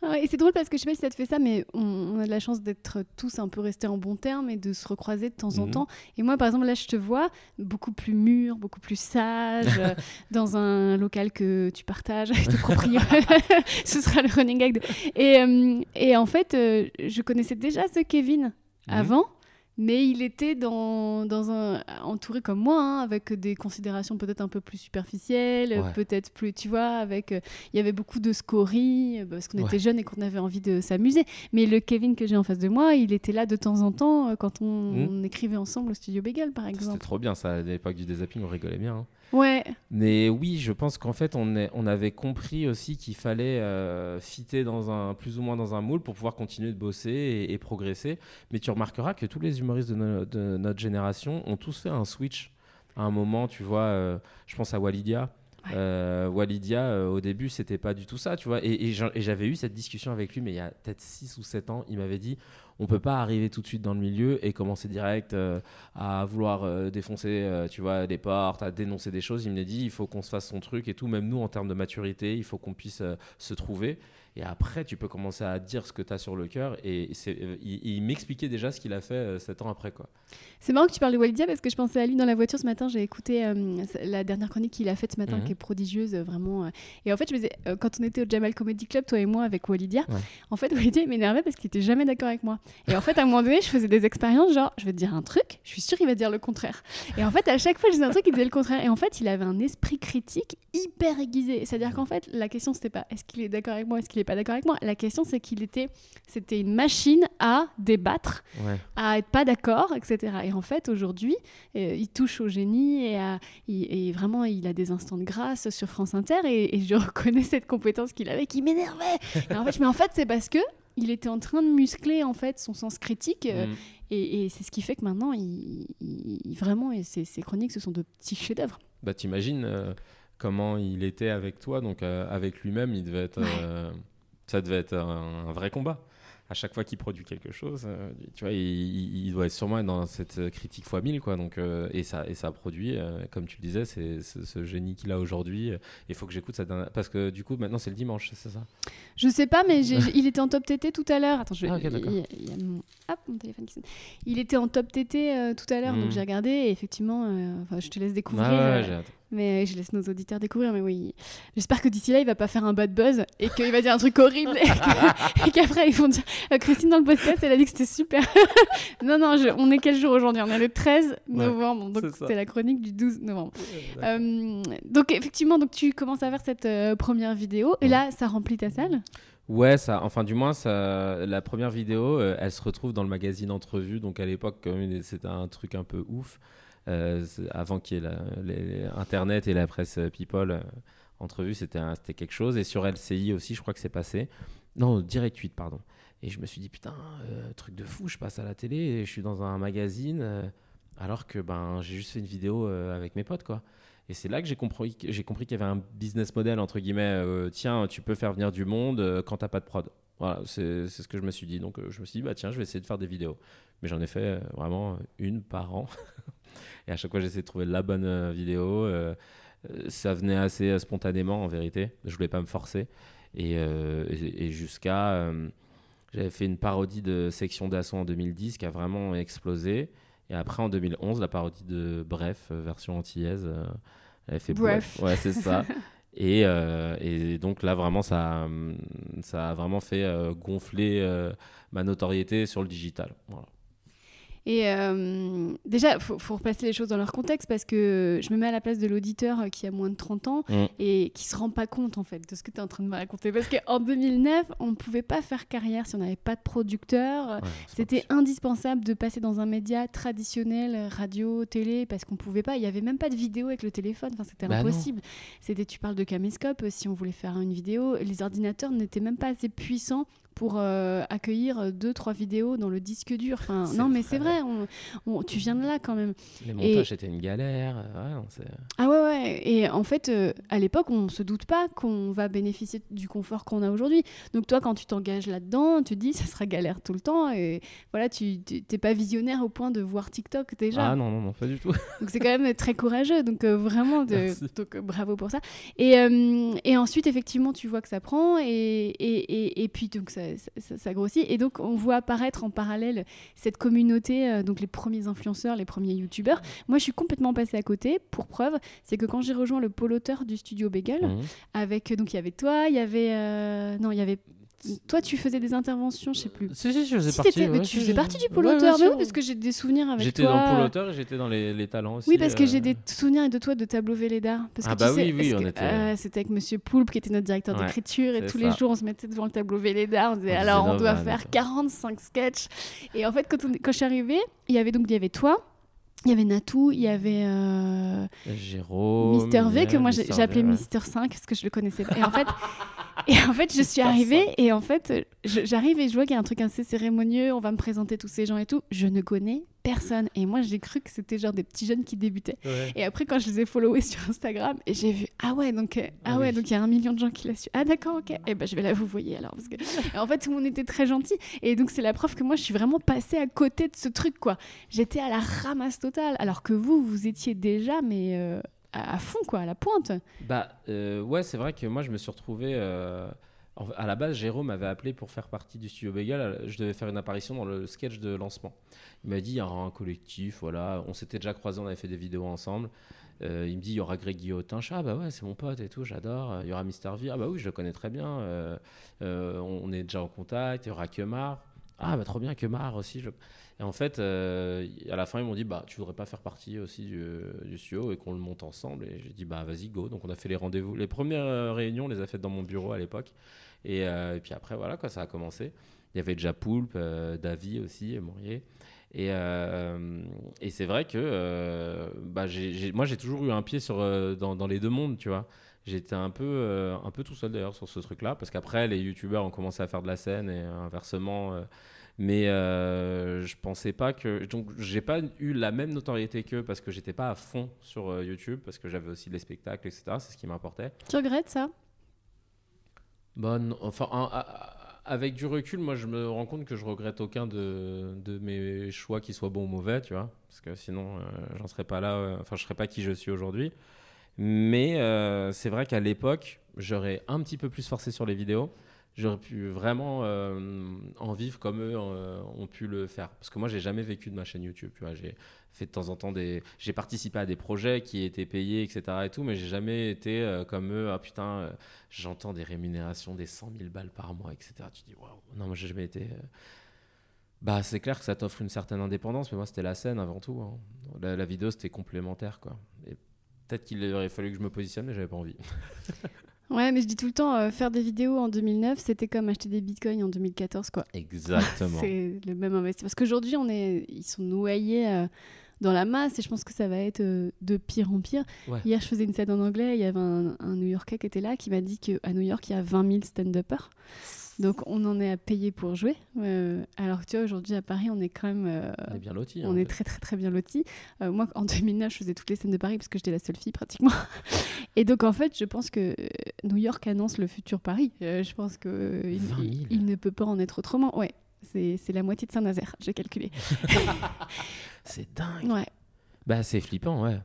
Ah et c'est drôle parce que je sais pas si ça te fait ça, mais on, a de la chance d'être tous un peu restés en bon terme et de se recroiser de temps en mhm. temps. Et moi, par exemple, là, je te vois beaucoup plus mûr, beaucoup plus sage, euh, dans un local que tu partages avec ton propriétaire. Ce sera le running gag. Et, euh, et, en fait, je connaissais déjà ce Kevin mhm. avant mais il était dans, dans un entouré comme moi hein, avec des considérations peut-être un peu plus superficielles peut-être plus tu vois avec euh, il y avait beaucoup de scories euh, parce qu'on était jeunes et qu'on avait envie de s'amuser mais le Kevin que j'ai en face de moi il était là de temps en temps euh, quand on, hmm. écrivait ensemble au studio Bagel par exemple c'était trop bien ça à l'époque du désapping on rigolait bien hein. Ouais. Mais oui, je pense qu'en fait, on, est, on avait compris aussi qu'il fallait euh, fitter dans un, plus ou moins dans un moule pour pouvoir continuer de bosser et, progresser. Mais tu remarqueras que tous les humoristes de, notre génération ont tous fait un switch à un moment. Tu vois, euh, je pense à Walidia. Euh, Walidia, euh, au début, c'était pas du tout ça, tu vois. Et, et j'avais eu cette discussion avec lui, mais il y a peut-être 6 ou 7 ans, il m'avait dit on peut pas arriver tout de suite dans le milieu et commencer direct euh, à vouloir euh, défoncer, euh, tu vois, des portes, à dénoncer des choses. Il me dit, il faut qu'on se fasse son truc et tout. Même nous, en termes de maturité, il faut qu'on puisse se trouver. Et après, tu peux commencer à dire ce que tu as sur le cœur. Et euh, il, m'expliquait déjà ce qu'il a fait euh, sept ans après. quoi. C'est marrant que tu parles de Walidia parce que je pensais à lui dans la voiture ce matin. J'ai écouté euh, la dernière chronique qu'il a faite ce matin, mhm. qui est prodigieuse, vraiment. Et en fait, je me disais, quand on était au Jamal Comedy Club, toi et moi, avec Walidia, en fait, Walidia m'énervait parce qu'il était jamais d'accord avec moi. Et en fait, à un moment donné, je faisais des expériences genre, je vais te dire un truc, je suis sûre qu'il va dire le contraire. Et en fait, à chaque fois, je disais un truc, il disait le contraire. Et en fait, il avait un esprit critique hyper aiguisé. C'est-à-dire qu'en fait, la question, c'était pas est-ce qu'il est d'accord avec moi, est-ce qu'il pas d'accord avec moi. La question, c'est qu'il était, c'était une machine à débattre, à être pas d'accord, etc. Et en fait, aujourd'hui, euh, il touche au génie et, à, et, vraiment, il a des instants de grâce sur France Inter et, je reconnais cette compétence qu'il avait qui m'énervait. en fait, mais en fait, c'est parce que il était en train de muscler en fait son sens critique euh, mm. et, c'est ce qui fait que maintenant, il, vraiment, et ses, chroniques, ce sont de petits chefs-d'œuvre. Bah, t'imagines. Euh, comment il était avec toi, donc avec lui-même, il devait être, ça devait être un, vrai combat. À chaque fois qu'il produit quelque chose, euh, tu vois, il, doit être sûrement dans cette critique fois 1000, quoi. Donc, euh, et, ça, et ça produit, euh, comme tu le disais, c'est ce génie qu'il a aujourd'hui. Il faut que j'écoute ça. Parce que du coup, maintenant, c'est le dimanche, c'est ça? Je sais pas, mais il était en top TT tout à l'heure. Attends, je vais. Ah, il, y a mon... Hop, mon téléphone qui sonne. Il était en top TT tout à l'heure, donc hmm. j'ai regardé. Et effectivement, je te laisse découvrir. Ah, ouais, mais je laisse nos auditeurs découvrir. Mais oui, j'espère que d'ici là, il va pas faire un bad buzz et qu'il va dire un truc horrible et qu'après ils vont dire euh, Christine dans le podcast, elle a dit que c'était super. non, non, on est quel jour aujourd'hui? On est le 13 novembre, donc c'était la chronique du 12 novembre. Euh, donc effectivement, donc tu commences à faire cette euh, première vidéo et là, ça remplit ta salle? Ouais, ça, enfin du moins, ça, la première vidéo, elle se retrouve dans le magazine Entrevue, donc à l'époque, c'était un truc un peu ouf. Euh, avant qu'il y ait Internet et la presse People, euh, entrevue, c'était quelque chose. Et sur LCI aussi, je crois que c'est passé. Non, Direct 8, pardon. Et je me suis dit, putain, euh, truc de fou, je passe à la télé et je suis dans un magazine, alors que ben, j'ai juste fait une vidéo avec mes potes, quoi. Et c'est là que j'ai compris, j'ai compris qu'il y avait un business model, entre guillemets, tiens, tu peux faire venir du monde quand t'as pas de prod. Voilà, c'est ce que je me suis dit. Donc je me suis dit, bah tiens, je vais essayer de faire des vidéos. Mais j'en ai fait vraiment une par an. Et à chaque fois, j'essayais de trouver la bonne euh, vidéo. Euh, euh, ça venait assez spontanément, en vérité. Je voulais pas me forcer. Et, jusqu'à. J'avais fait une parodie de Section d'Assaut en 2010 qui a vraiment explosé. Et après, en 2011, la parodie de Bref, version antillaise, elle fait Bref. Ouais, c'est ça. et, et, donc là, vraiment, ça, ça a vraiment fait gonfler ma notoriété sur le digital. Voilà. Et euh, déjà, il faut, replacer les choses dans leur contexte parce que je me mets à la place de l'auditeur qui a moins de 30 ans mm. et qui se rend pas compte en fait de ce que tu es en train de me raconter. Parce qu'en 2009, on ne pouvait pas faire carrière si on n'avait pas de producteur. C'était indispensable de passer dans un média traditionnel, radio, télé, parce qu'on pouvait pas. Il n'y avait même pas de vidéo avec le téléphone. Enfin, c'était bah impossible. C'était, tu parles de caméscope, si on voulait faire une vidéo, les ordinateurs n'étaient même pas assez puissants pour euh, accueillir deux trois vidéos dans le disque dur. Enfin, non, mais c'est vrai. On, tu viens de là quand même. Les montages étaient une galère. ah ouais ouais. Et en fait, euh, à l'époque, on se doute pas qu'on va bénéficier du confort qu'on a aujourd'hui. Donc toi, quand tu t'engages là-dedans, tu te dis ça sera galère tout le temps. Et voilà, tu t'es pas visionnaire au point de voir TikTok déjà. Ah non non non, pas du tout. donc c'est quand même très courageux. Donc euh, vraiment, de, donc, bravo pour ça. Et, et ensuite, effectivement, tu vois que ça prend et, et, et puis donc ça ça, grossit. Et donc, on voit apparaître en parallèle cette communauté, euh, donc les premiers influenceurs, les premiers youtubeurs. Moi, je suis complètement passée à côté. Pour preuve, c'est que quand j'ai rejoint le pôle auteur du studio Bagel, mmh. avec, donc il y avait toi, il y avait, euh, non, il y avait toi, tu faisais des interventions, je sais plus. Si, si, je faisais Si, partie. mais tu faisais partie du pôle ouais, auteur. mais oui, parce que j'ai des souvenirs avec J'étais toi. dans Pôle auteur et j'étais dans les, les talents aussi. Oui, parce que euh, j'ai des souvenirs de toi de tableau Véleda. Parce Ah que bah tu sais, oui, oui, on que, était- euh, C'était avec Monsieur Poulpe qui était notre directeur Ouais, d'écriture et tous les jours on se mettait devant le tableau Véleda. On disait alors on doit faire tout. 45 sketchs. Et en fait, quand, on- quand je suis arrivée, il y avait donc il y avait toi. Il y avait Natou, il y avait euh, Jérôme. Mister V que Miel, moi j'ai Mister j'ai appelé V, ouais. Mister 5 parce que je le connaissais pas. Et en fait, et en fait je suis arrivée et en fait j'arrive et je vois qu'il y a un truc assez cérémonieux, on va me présenter tous ces gens et tout. Je ne connais personne et moi j'ai cru que c'était genre des petits jeunes qui débutaient. Ouais. Et après quand je les ai followés sur Instagram et j'ai vu ah ouais donc euh, ah, Ah ouais oui. donc il y a un million de gens qui l'a su. Ah d'accord ok. Et ben je vais la vous voyez alors parce que et en fait tout le monde était très gentil et donc c'est la preuve que moi je suis vraiment passée à côté de ce truc quoi. J'étais à la ramasse totale alors que vous vous étiez déjà mais euh, à à fond quoi à la pointe. Bah euh, ouais, c'est vrai que moi je me suis retrouvé. À la base, Jérôme m'avait appelé pour faire partie du studio Bégal. Je devais faire une apparition dans le sketch de lancement. Il m'a dit il y aura un collectif, voilà. On s'était déjà croisés, on avait fait des vidéos ensemble. Euh, il me dit il y aura Greg Guillotin. Ah bah ouais, c'est mon pote et tout, j'adore. Il y aura Mister V. Ah bah oui, je le connais très bien. Euh, euh, on est déjà en contact. Il y aura Kemar. Ah bah trop bien, Kemar aussi. Et en fait, à la fin, ils m'ont dit bah tu voudrais pas faire partie aussi du, du studio et qu'on le monte ensemble. Et j'ai dit bah vas-y go. Donc on a fait les rendez-vous. Les premières réunions, on les a faites dans mon bureau à l'époque. Et, euh, et puis après voilà quoi, ça a commencé. Il y avait déjà Poulpe, euh, Davy aussi, Maurier. Et, euh, et c'est vrai que bah, j'ai- moi j'ai toujours eu un pied sur, dans, dans les deux mondes, tu vois. J'étais un peu, un peu tout seul d'ailleurs sur ce truc-là, parce qu'après les youtubeurs ont commencé à faire de la scène et inversement. mais je pensais pas que. Donc j'ai pas eu la même notoriété qu'eux parce que j'étais pas à fond sur YouTube, parce que j'avais aussi les spectacles, etc. C'est ce qui m'importait. Tu regrettes ça? Bah, non, enfin, avec du recul, moi, je me rends compte que je regrette aucun de, mes choix, qui soient bons ou mauvais, tu vois. Parce que sinon, euh, j'en serais pas là, euh, enfin, je serais pas qui je suis aujourd'hui. Mais euh, c'est vrai qu'à l'époque, j'aurais un petit peu plus forcé sur les vidéos. J'aurais pu vraiment euh, en vivre comme eux euh, ont pu le faire. Parce que moi, j'ai jamais vécu de ma chaîne YouTube. J'ai fait de temps en temps des, j'ai participé à des projets qui étaient payés, etc. Et tout, mais j'ai jamais été euh, comme eux. Ah putain, j'entends des rémunérations des 100 000 balles par mois, etc. Tu dis waouh. Non, moi, j'ai jamais été. Bah, c'est clair que ça t'offre une certaine indépendance, mais moi, c'était la scène avant tout. hein. La, vidéo, c'était complémentaire, quoi. Peut-être qu'il aurait fallu que je me positionne, mais j'avais pas envie. Ouais, mais je dis tout le temps, euh, faire des vidéos en 2009, c'était comme acheter des bitcoins en 2014, quoi. Exactement. C'est le même investissement. Parce qu'aujourd'hui, on est, ils sont noyés euh, dans la masse et je pense que ça va être euh, de pire en pire. Ouais. Hier, je faisais une scène en anglais. Il y avait un, un New-Yorkais qui était là qui m'a dit qu'à New York, il y a 20 000 stand-uppers. Donc, on en est à payer pour jouer. Euh, alors que tu vois, aujourd'hui, à Paris, on est quand même. euh, On est bien lotis. on hein. est très très très bien lotis. Euh, moi, en 2009, je faisais toutes les scènes de Paris parce que j'étais la seule fille pratiquement. Et donc, en fait, je pense que New York annonce le futur Paris. Je pense euh, il, 20 000. il- il ne peut pas en être autrement. Ouais, c'est la moitié de Saint-Nazaire, j'ai calculé. C'est dingue. Ouais. Bah, c'est flippant, ouais.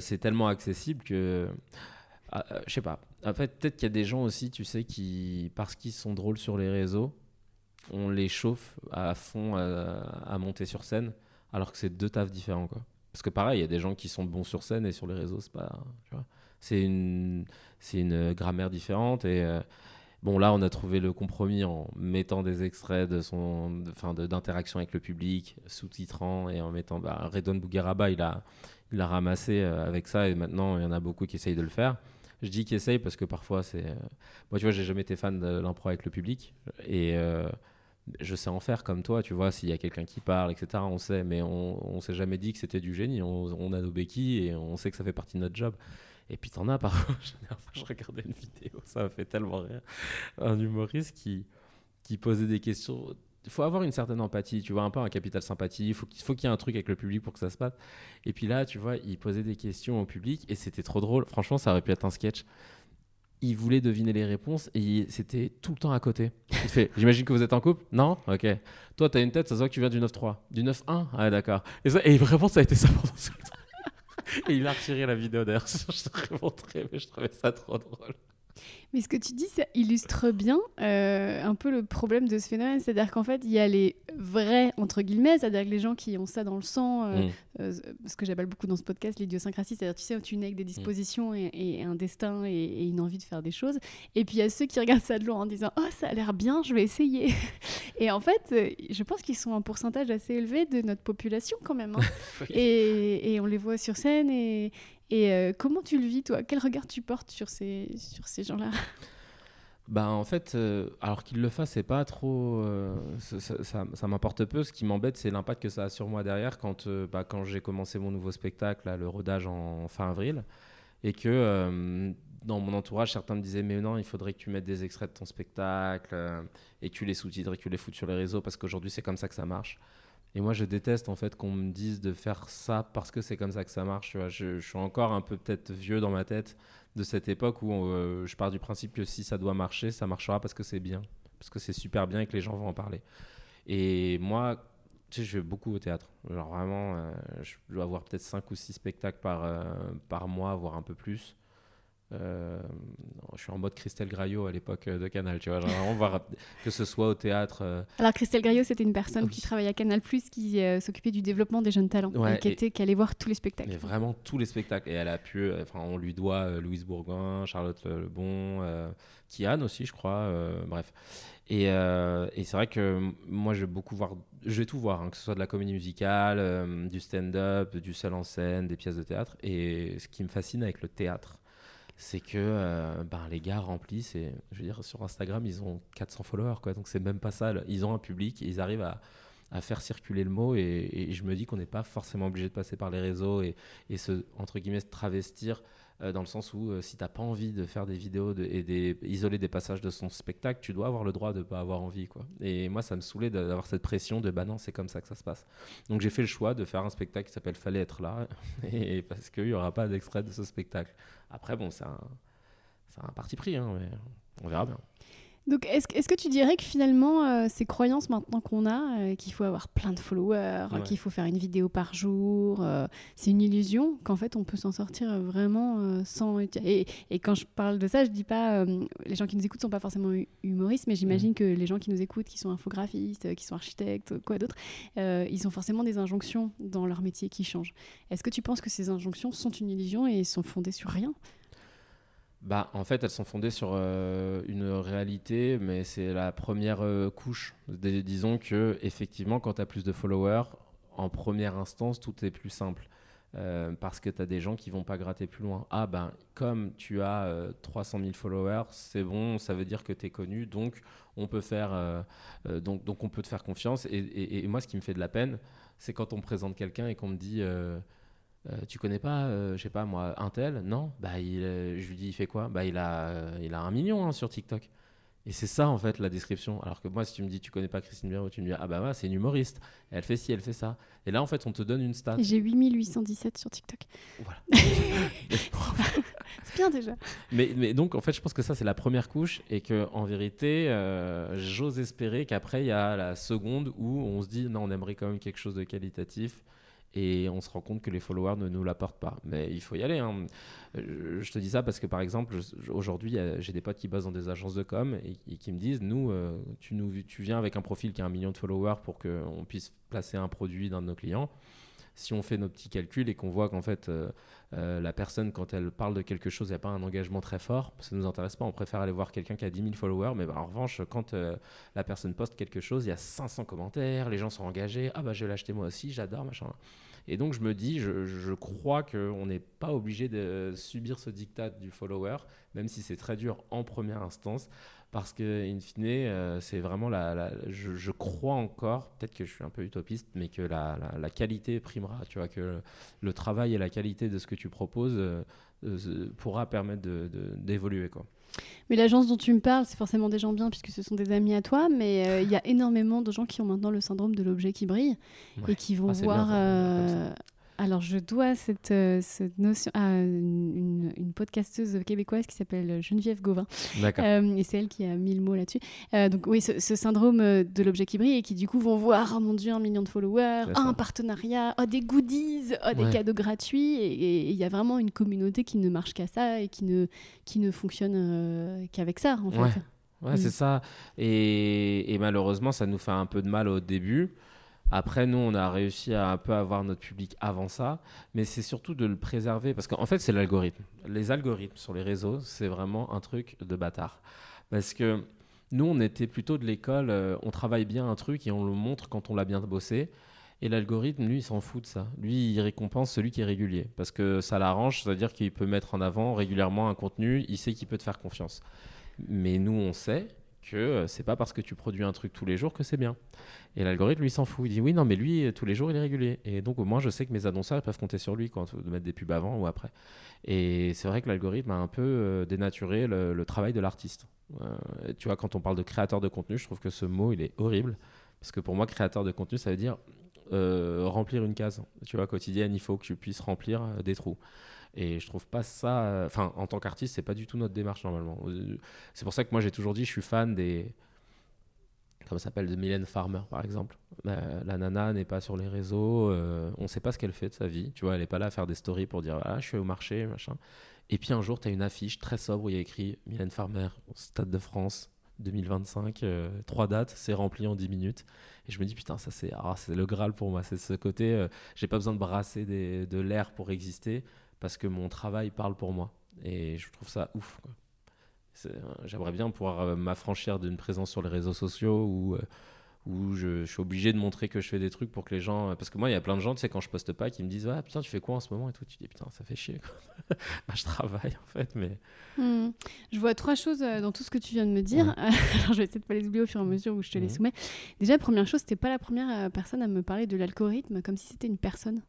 C'est tellement accessible que. Ah, je sais pas. Fait, peut-être qu'il y a des gens aussi, tu sais, qui, parce qu'ils sont drôles sur les réseaux, on les chauffe à fond à, monter sur scène, alors que c'est deux tafs différents, quoi. Parce que pareil, il y a des gens qui sont bons sur scène et sur les réseaux, c'est pas. C'est une, c'est une grammaire différente et. euh, Bon, là, on a trouvé le compromis en mettant des extraits de son, enfin, d'interaction avec le public, sous-titrant et en mettant. Bah, Redon Bougueraba, il a, il a ramassé euh, avec ça et maintenant, il y en a beaucoup qui essayent de le faire. Je dis qu'ils essayent parce que parfois, c'est. euh, Moi, tu vois, j'ai jamais été fan de l'impro avec le public et euh, je sais en faire comme toi, tu vois, s'il y a quelqu'un qui parle, etc., on sait, mais on, on s'est jamais dit que c'était du génie. On, a nos béquilles et on sait que ça fait partie de notre job. Et puis t'en as parfois. Je regardais une vidéo, ça m'a fait tellement rire. Un humoriste qui, qui posait des questions. Il faut avoir une certaine empathie, tu vois, un peu un capital sympathie. Il faut qu'il faut qu'il y ait un truc avec le public pour que ça se passe. Et puis là, tu vois, il posait des questions au public et c'était trop drôle. Franchement, ça aurait pu être un sketch. Il voulait deviner les réponses et il- c'était tout le temps à côté. Il fait J'imagine que vous êtes en couple? Non? Ok. Toi, t'as une tête, ça se voit que tu viens du 9-3. Du 9-1 Ah, d'accord. Et, et vraiment, ça a été ça pendant le temps. Et il a retiré la vidéo d'ailleurs. Je te montré, mais je trouvais ça trop drôle. Mais ce que tu dis, ça illustre bien euh, un peu le problème de ce phénomène. C'est-à-dire qu'en fait, il y a les vrais, entre guillemets, c'est-à-dire que les gens qui ont ça dans le sang, euh, Mm. euh, ce que j'appelle beaucoup dans ce podcast l'idiosyncrasie, c'est-à-dire, tu sais, où tu nais avec des dispositions et, et un destin et, et une envie de faire des choses. Et puis, il y a ceux qui regardent ça de loin en disant Oh, ça a l'air bien, je vais essayer. et en fait, je pense qu'ils sont un pourcentage assez élevé de notre population quand même. hein. et, et on les voit sur scène. Et, et euh, comment tu le vis, toi? Quel regard tu portes sur ces, sur ces gens-là? Bah en fait, euh, alors qu'il le fasse, c'est pas trop. euh, ça m'importe peu. Ce qui m'embête, c'est l'impact que ça a sur moi derrière quand, bah, quand j'ai commencé mon nouveau spectacle, là, le rodage en fin avril, et que dans mon entourage, certains me disaient mais non, il faudrait que tu mettes des extraits de ton spectacle et que tu les sous-titres et que tu les foutes sur les réseaux parce qu'aujourd'hui c'est comme ça que ça marche. Et moi, je déteste en fait qu'on me dise de faire ça parce que c'est comme ça que ça marche. Je, suis encore un peu peut-être vieux dans ma tête de cette époque où euh, je pars du principe que si ça doit marcher, ça marchera parce que c'est bien, parce que c'est super bien et que les gens vont en parler. Et moi, je vais beaucoup au théâtre. Genre vraiment, euh, je dois avoir peut-être 5 ou 6 spectacles par, euh, par mois, voire un peu plus. Euh, je suis en mode Christelle Graillot à l'époque euh, de Canal, tu vois. Genre vraiment voir que ce soit au théâtre. euh, Alors Christelle Graillot, c'était une personne Ah qui travaillait à Canal+, qui euh, s'occupait du développement des jeunes talents, Ouais, et qui, et- était, qui allait voir tous les spectacles. Mais vraiment tous les spectacles. Et elle a pu, enfin, on lui doit Louise Bourgoin, Charlotte Le- Lebon, Kian aussi, je crois. bref. Et, et c'est vrai que moi, je vais beaucoup voir, je vais tout voir, hein, que ce soit de la comédie musicale, du stand-up, du seul en scène, des pièces de théâtre. Et ce qui me fascine avec le théâtre, c'est que euh, ben, les gars remplissent et je veux dire sur Instagram ils ont 400 followers quoi. Donc c'est même pas ça. Ils ont un public ils arrivent à, à faire circuler le mot et, et je me dis qu'on n'est pas forcément obligé de passer par les réseaux et, et se entre guillemets se travestir euh, dans le sens où euh, si t'as pas envie de faire des vidéos et des, isoler des passages de son spectacle tu dois avoir le droit de pas avoir envie quoi. Et moi ça me saoulait d'avoir cette pression de bah non c'est comme ça que ça se passe. Donc j'ai fait le choix de faire un spectacle qui s'appelle Fallait être là et parce qu'il y aura pas d'extrait de ce spectacle. Après bon c'est un un parti pris hein, mais on verra bien Donc est-ce, que- est-ce que tu dirais que finalement, euh, ces croyances maintenant qu'on a, euh, qu'il faut avoir plein de followers, Ouais. qu'il faut faire une vidéo par jour, euh, c'est une illusion, qu'en fait on peut s'en sortir vraiment sans... Et, et quand je parle de ça, je dis pas... les gens qui nous écoutent sont pas forcément hu- humoristes, mais j'imagine que les gens qui nous écoutent, qui sont infographistes, qui sont architectes, quoi d'autre, ils ont forcément des injonctions dans leur métier qui changent. Est-ce que tu penses que ces injonctions sont une illusion et sont fondées sur rien? Bah, en fait, elles sont fondées sur euh, une réalité, mais c'est la première euh, couche. Disons que effectivement, quand tu as plus de followers, en première instance, tout est plus simple. Euh, parce que tu as des gens qui vont pas gratter plus loin. Ah ben, comme tu as euh, 300 000 followers, c'est bon, ça veut dire que tu es connu, donc on peut faire, donc, donc on peut te faire confiance. Et, et- moi, ce qui me fait de la peine, c'est quand on me présente quelqu'un et qu'on me dit, tu connais pas, euh, je sais pas moi, un tel Non? Bah, il, euh, je lui dis, il fait quoi? Bah, il a, euh, il a un million hein, sur TikTok. Et c'est ça en fait la description. Alors que moi, si tu me dis, tu connais pas Christine Béraud, tu me dis, ah bah ouais, c'est une humoriste. Elle fait ci, elle fait ça. Et là, en fait, on te donne une stat. J'ai 8817 sur TikTok. Voilà. C'est bien déjà. mais, mais donc, en fait, je pense que ça, c'est la première couche. Et que en vérité, euh, j'ose espérer qu'après, il y a la seconde où on se dit, non, on aimerait quand même quelque chose de qualitatif. Et on se rend compte que les followers ne nous l'apportent pas. Mais il faut y aller. hein. Euh, Je te dis ça parce que, par exemple, aujourd'hui, j'ai des potes qui bossent dans des agences de com et, et qui me disent, nous, euh, tu, nous, tu viens avec un profil qui a un million de followers pour qu'on puisse placer un produit d'un de nos clients. Si on fait nos petits calculs et qu'on voit qu'en fait, euh, euh, la personne, quand elle parle de quelque chose, il n'y a pas un engagement très fort, ça ne nous intéresse pas. On préfère aller voir quelqu'un qui a 10 000 followers. Mais bah, en revanche, quand euh, la personne poste quelque chose, il y a 500 commentaires, les gens sont engagés. Ah bah je vais l'acheter moi aussi, j'adore, machin. Et donc je me dis, je, je crois qu'on n'est pas obligé de subir ce diktat du follower, même si c'est très dur en première instance, parce que in fine, euh, c'est vraiment la, la- je, je crois encore, peut-être que je suis un peu utopiste, mais que la, la- la qualité primera, tu vois, que le travail et la qualité de ce que tu proposes euh, euh, pourra permettre de- de- d'évoluer, quoi. Mais l'agence dont tu me parles, c'est forcément des gens bien puisque ce sont des amis à toi, mais euh, il y a énormément de gens qui ont maintenant le syndrome de l'objet qui brille Ouais. et qui vont Ah, bien, voir. euh, alors, je dois cette, euh, cette notion à une, une, podcasteuse québécoise qui s'appelle Geneviève Gauvin. D'accord. Euh, et c'est elle qui a mis le mot là-dessus. Euh, donc, oui, ce, syndrome de l'objet qui brille et qui, du coup, vont voir, oh mon Dieu, un million de followers, un partenariat, oh, des goodies, oh, des cadeaux gratuits. Et il y a vraiment une communauté qui ne marche qu'à ça et qui ne, qui ne fonctionne qu'avec ça, en fait. Ouais, c'est mm. ça. Et, et, malheureusement, ça nous fait un peu de mal au début. Après, nous, on a réussi à un peu avoir notre public avant ça, mais c'est surtout de le préserver parce qu'en fait, c'est l'algorithme. Les algorithmes sur les réseaux, c'est vraiment un truc de bâtard. Parce que nous, on était plutôt de l'école, euh, on travaille bien un truc et on le montre quand on l'a bien bossé. Et l'algorithme, lui, il s'en fout de ça. Lui, il récompense celui qui est régulier. Parce que ça l'arrange, c'est-à-dire qu'il peut mettre en avant régulièrement un contenu, il sait qu'il peut te faire confiance. Mais nous, on sait que euh, c'est pas parce que tu produis un truc tous les jours que c'est bien. Et l'algorithme, lui, s'en fout. Il dit oui, non, mais lui, tous les jours, il est régulier. Et donc, au moins, je sais que mes annonceurs peuvent compter sur lui quand de mettre des pubs avant ou après. Et c'est vrai que l'algorithme a un peu euh, dénaturé le, travail de l'artiste. Euh, tu vois, quand on parle de créateur de contenu, je trouve que ce mot, il est horrible. Parce que pour moi, créateur de contenu, ça veut dire remplir une case. Tu vois, quotidienne, il faut que tu puisses remplir des trous. Et je trouve pas ça. Enfin, en tant qu'artiste, c'est pas du tout notre démarche normalement. C'est pour ça que moi j'ai toujours dit, je suis fan des. Comment s'appelle de Mylène Farmer par exemple. La, nana n'est pas sur les réseaux, euh, on sait pas ce qu'elle fait de sa vie. Tu vois, elle est pas là à faire des stories pour dire ah je suis au marché machin. Et puis un jour, tu as une affiche très sobre où il y a écrit Mylène Farmer, Stade de France, 2025, euh, trois dates, c'est rempli en 10 minutes. Et je me dis, putain, ça c'est ah, le Graal pour moi. C'est ce côté, euh, j'ai pas besoin de brasser de l'air pour exister parce que mon travail parle pour moi. Et je trouve ça ouf. Euh, j'aimerais bien pouvoir euh, m'affranchir d'une présence sur les réseaux sociaux où, euh, où je, suis obligé de montrer que je fais des trucs pour que les gens. Parce que moi, il y a plein de gens, tu sais, quand je poste pas, qui me disent Ah putain, tu fais quoi en ce moment et tout? Tu dis Putain, ça fait chier. bah, je travaille en fait, mais. Hmm. Je vois trois choses dans tout ce que tu viens de me dire. Alors, je vais essayer de pas les oublier au fur et à mesure où je te les mhm. soumets. Déjà, première chose, c'était pas la première personne à me parler de l'algorithme comme si c'était une personne.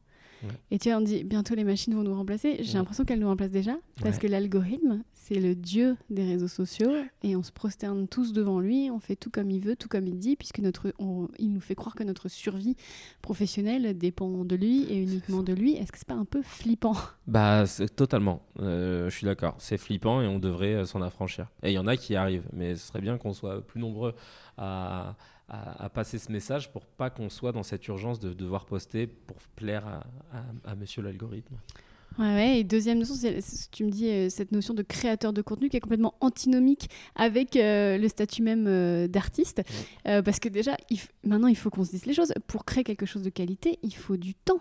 Et tu vois, on dit bientôt les machines vont nous remplacer. J'ai l'impression qu'elles nous remplacent déjà parce que l'algorithme, c'est le dieu des réseaux sociaux et on se prosterne tous devant lui, on fait tout comme il veut, tout comme il dit, puisque notre, il nous fait croire que notre survie professionnelle dépend de lui et uniquement de lui. Est-ce que c'est pas un peu flippant? Bah, totalement. Euh, je suis d'accord. C'est flippant et on devrait euh, s'en affranchir. Et il y en a qui arrivent, mais ce serait bien qu'on soit plus nombreux à à, passer ce message pour pas qu'on soit dans cette urgence de devoir poster pour plaire à monsieur l'algorithme. Ouais, et deuxième notion, c'est, tu me dis euh, cette notion de créateur de contenu qui est complètement antinomique avec euh, le statut même euh, d'artiste. parce que déjà, maintenant, il faut qu'on se dise les choses. Pour créer quelque chose de qualité, il faut du temps.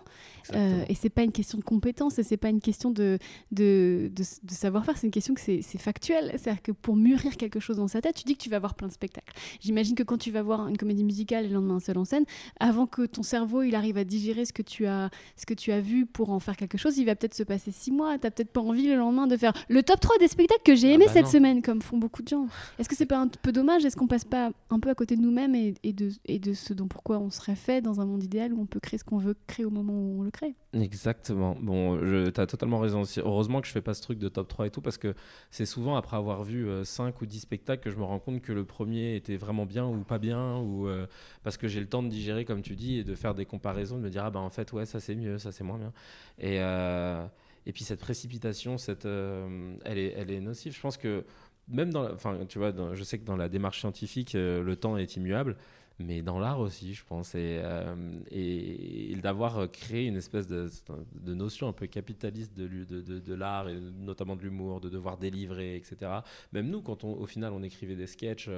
et c'est pas une question de compétence, et c'est pas une question de, de, de, savoir-faire, c'est une question que c'est, factuel. C'est-à-dire que pour mûrir quelque chose dans sa tête, tu dis que tu vas voir plein de spectacles. J'imagine que quand tu vas voir une comédie musicale et le lendemain un seul en scène, avant que ton cerveau il arrive à digérer ce que tu as, ce que tu as vu pour en faire quelque chose, il va peut-être se passer six mois. T'as peut-être pas envie le lendemain de faire le top 3 des spectacles que j'ai ah aimé bah cette semaine, comme font beaucoup de gens. Est-ce que c'est pas un peu dommage? Est-ce qu'on passe pas un peu à côté de nous-mêmes et, de, et de ce dont pourquoi on serait fait dans un monde idéal où on peut créer ce qu'on veut créer au moment où on le crée? Exactement. Bon, tu as totalement raison aussi. Heureusement que je fais pas ce truc de top 3 et tout, parce que c'est souvent après avoir vu 5 euh, ou 10 spectacles que je me rends compte que le premier était vraiment bien ou pas bien, ou euh, parce que j'ai le temps de digérer, comme tu dis, et de faire des comparaisons, de me dire, ah bah en fait, ouais, ça c'est mieux, ça c'est moins bien. Et. Euh, et puis cette précipitation, cette, euh, elle, est, elle est nocive. Je pense que même dans, enfin, tu vois, je sais que dans la démarche scientifique, euh, le temps est immuable, mais dans l'art aussi, je pense, et, euh, et, d'avoir créé une espèce de, de, notion un peu capitaliste de, de, de l'art, et notamment de l'humour, de devoir délivrer, etc. Même nous, quand on, au final on écrivait des sketchs,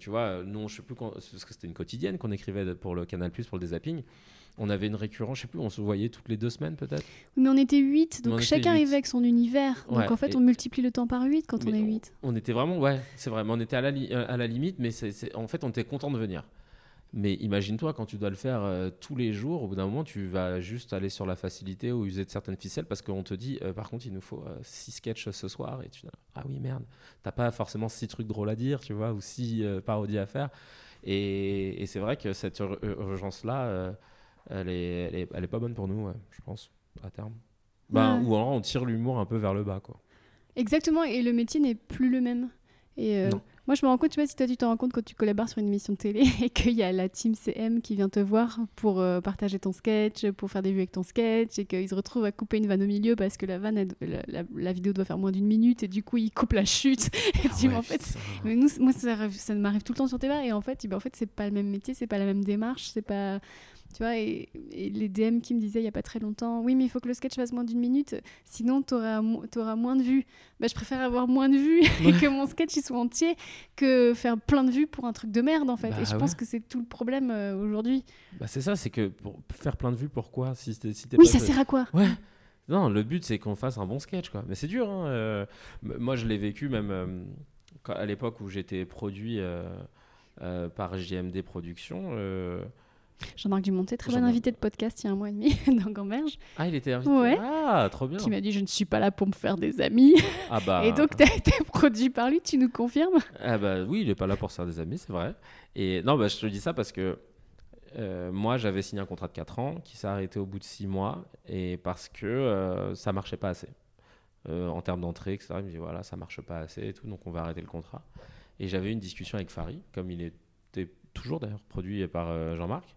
tu vois, non, je sais plus, parce que c'était une quotidienne qu'on écrivait pour le Canal+, pour le désapping on avait une récurrence, je sais plus, on se voyait toutes les deux semaines peut-être. Mais on était 8, donc chacun arrivait avec son univers. donc en fait, on multiplie le temps par 8 quand on est 8. On, était vraiment, ouais, c'est vrai, mais on était à la, euh, à la limite, mais en fait, on était content de venir. Mais imagine-toi, quand tu dois le faire euh, tous les jours, au bout d'un moment, tu vas juste aller sur la facilité ou user de certaines ficelles parce qu'on te dit, euh, par contre, il nous faut 6 sketchs ce soir. Et tu dis, ah oui, merde, t'as pas forcément 6 trucs drôles à dire, tu vois, ou 6 parodies à faire. Et, et c'est vrai que cette urgence-là, elle est, elle est, pas bonne pour nous, je pense, à terme. Ben, Ou alors on tire l'humour un peu vers le bas, quoi. Exactement, et le métier n'est plus le même. Et euh, moi, je me rends compte, je sais pas si toi tu t'en rends compte quand tu collabores sur une émission de télé et qu'il y a la team CM qui vient te voir pour euh, partager ton sketch, pour faire des vues avec ton sketch et qu'ils se retrouvent à couper une vanne au milieu parce que la vanne, elle- la, la- la vidéo doit faire moins d'une minute et du coup ils coupent la chute. Et tu en fait, putain. mais nous, moi, ça, ça m'arrive tout le temps sur Teva et en fait, ben, en fait, c'est pas le même métier, c'est pas la même démarche, c'est pas, tu vois. Et, et les DM qui me disaient il y a pas très longtemps, oui, mais il faut que le sketch fasse moins d'une minute, sinon t'auras mo- t'auras moins de vues. Bah, je préfère avoir moins de vues et que mon sketch il soit entier que faire plein de vues pour un truc de merde en fait. Bah et je ouais. pense que c'est tout le problème euh, aujourd'hui. Bah, c'est ça, c'est que pour faire plein de vues, pourquoi si si Oui, pas- ça sert à quoi? Ouais. Non, le but c'est qu'on fasse un bon sketch, quoi. Mais c'est dur. Hein. euh, moi, je l'ai vécu même euh, quand- à l'époque où j'étais produit par JMD Productions. Jean-Marc Dumonté, très bon invité de podcast il y a un mois et demi dans Gamberge, Ah, il était invité. Ouais. Ah, trop bien. qui m'a dit je ne suis pas là pour me faire des amis. Ah bah. Et donc, tu as été produit par lui, tu nous confirmes? Ah bah oui, il est pas là pour se faire des amis, c'est vrai. Et non, bah, je te dis ça parce que euh, moi, j'avais signé un contrat de 4 ans qui s'est arrêté au bout de 6 mois et parce que euh, ça marchait pas assez. Euh, en termes d'entrée, etc. Il me dit voilà, ça marche pas assez et tout, donc on va arrêter le contrat. Et j'avais une discussion avec Fari, comme il était toujours d'ailleurs produit par euh, Jean-Marc.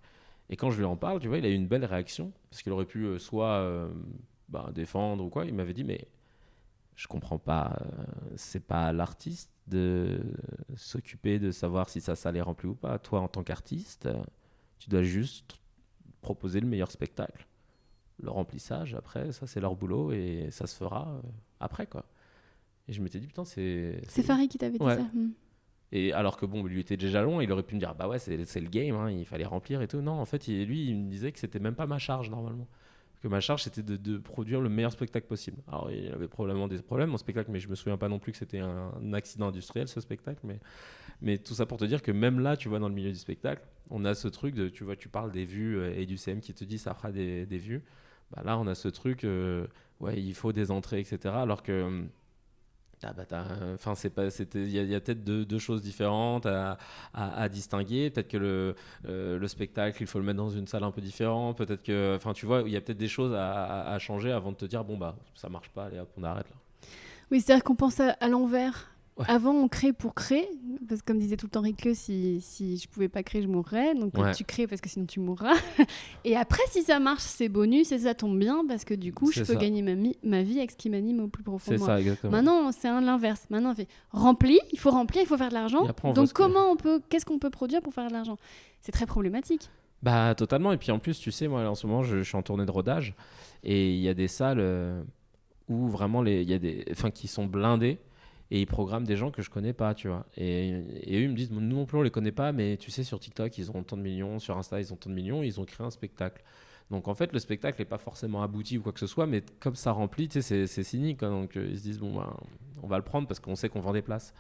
Et quand je lui en parle, tu vois, il a eu une belle réaction parce qu'il aurait pu euh, soit euh, bah, défendre ou quoi. Il m'avait dit mais je comprends pas, euh, c'est pas à l'artiste de s'occuper de savoir si ça, ça les remplit ou pas. Toi, en tant qu'artiste, tu dois juste proposer le meilleur spectacle. Le remplissage, après, ça, c'est leur boulot et ça se fera après, quoi. Et je m'étais dit, putain, c'est. C'est Farid qui t'avait dit Ouais. ça. Hmm. Et alors que bon, lui était déjà long, il aurait pu me dire, bah ouais, c'est le game, hein, il fallait remplir et tout. Non, en fait, lui, il me disait que c'était même pas ma charge normalement. Que ma charge, c'était de, produire le meilleur spectacle possible. Alors, il avait probablement des problèmes, mon spectacle, mais je me souviens pas non plus que c'était un, accident industriel, ce spectacle. Mais, tout ça pour te dire que même là, tu vois, dans le milieu du spectacle, on a ce truc de, tu vois, tu parles des vues euh, et du CM qui te dit ça fera des, vues. Bah là, on a ce truc, euh, ouais, il faut des entrées, etc. Alors que. Ah bah enfin c'est pas c'était il y a, a peut-être deux, choses différentes à, à- distinguer. Peut-être que le, euh, le spectacle il faut le mettre dans une salle un peu différente. Peut-être que enfin tu vois il y a peut-être des choses à, à- changer avant de te dire bon bah ça marche pas allez on arrête là. Oui, c'est-à-dire qu'on pense à l'envers. Ouais. Avant, on crée pour créer, parce que comme disait tout le temps Rick, si, si je pouvais pas créer, je mourrais. Donc Ouais. tu crées parce que sinon tu mourras. et après, si ça marche, c'est bonus et ça tombe bien parce que du coup, je peux ça. gagner ma, ma vie avec ce qui m'anime au plus profond c'est ça exactement Maintenant, c'est l'inverse. Maintenant, on fait rempli, il faut remplir, il faut faire de l'argent. Donc comment on peut, qu'est-ce qu'on peut produire pour faire de l'argent? C'est très problématique. Bah totalement. Et puis en plus, tu sais, moi en ce moment, je, je suis en tournée de rodage et il y a des salles euh, où vraiment les, il y a des, enfin qui sont blindées et ils programment des gens que je connais pas, tu vois. Et, eux ils me disent, nous non plus on les connaît pas, mais tu sais sur TikTok ils ont tant de millions, sur Insta ils ont tant de millions, ils ont créé un spectacle. Donc en fait le spectacle n'est pas forcément abouti ou quoi que ce soit, mais comme ça remplit, c'est- cynique. donc euh, ils se disent bon bah, on va le prendre parce qu'on sait qu'on vend des places.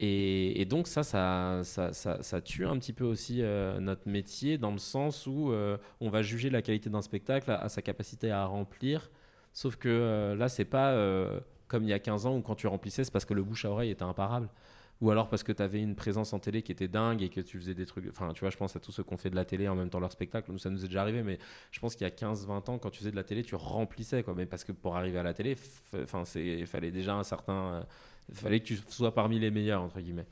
Et, et donc ça ça, ça, ça, tue un petit peu aussi euh, notre métier dans le sens où euh, on va juger la qualité d'un spectacle à, à sa capacité à remplir. Sauf que là, c'est pas comme il y a 15 ans où quand tu remplissais, c'est parce que le bouche à oreille était imparable. Ou alors parce que tu avais une présence en télé qui était dingue et que tu faisais des trucs. Enfin, tu vois, je pense à tous ceux qui ont fait de la télé en même temps leur spectacle. Nous, ça nous est déjà arrivé, mais je pense qu'il y a 15-20 ans, quand tu faisais de la télé, tu remplissais. Quoi. Mais parce que pour arriver à la télé, il fallait déjà un certain. Il fallait que tu sois parmi les meilleurs, entre guillemets.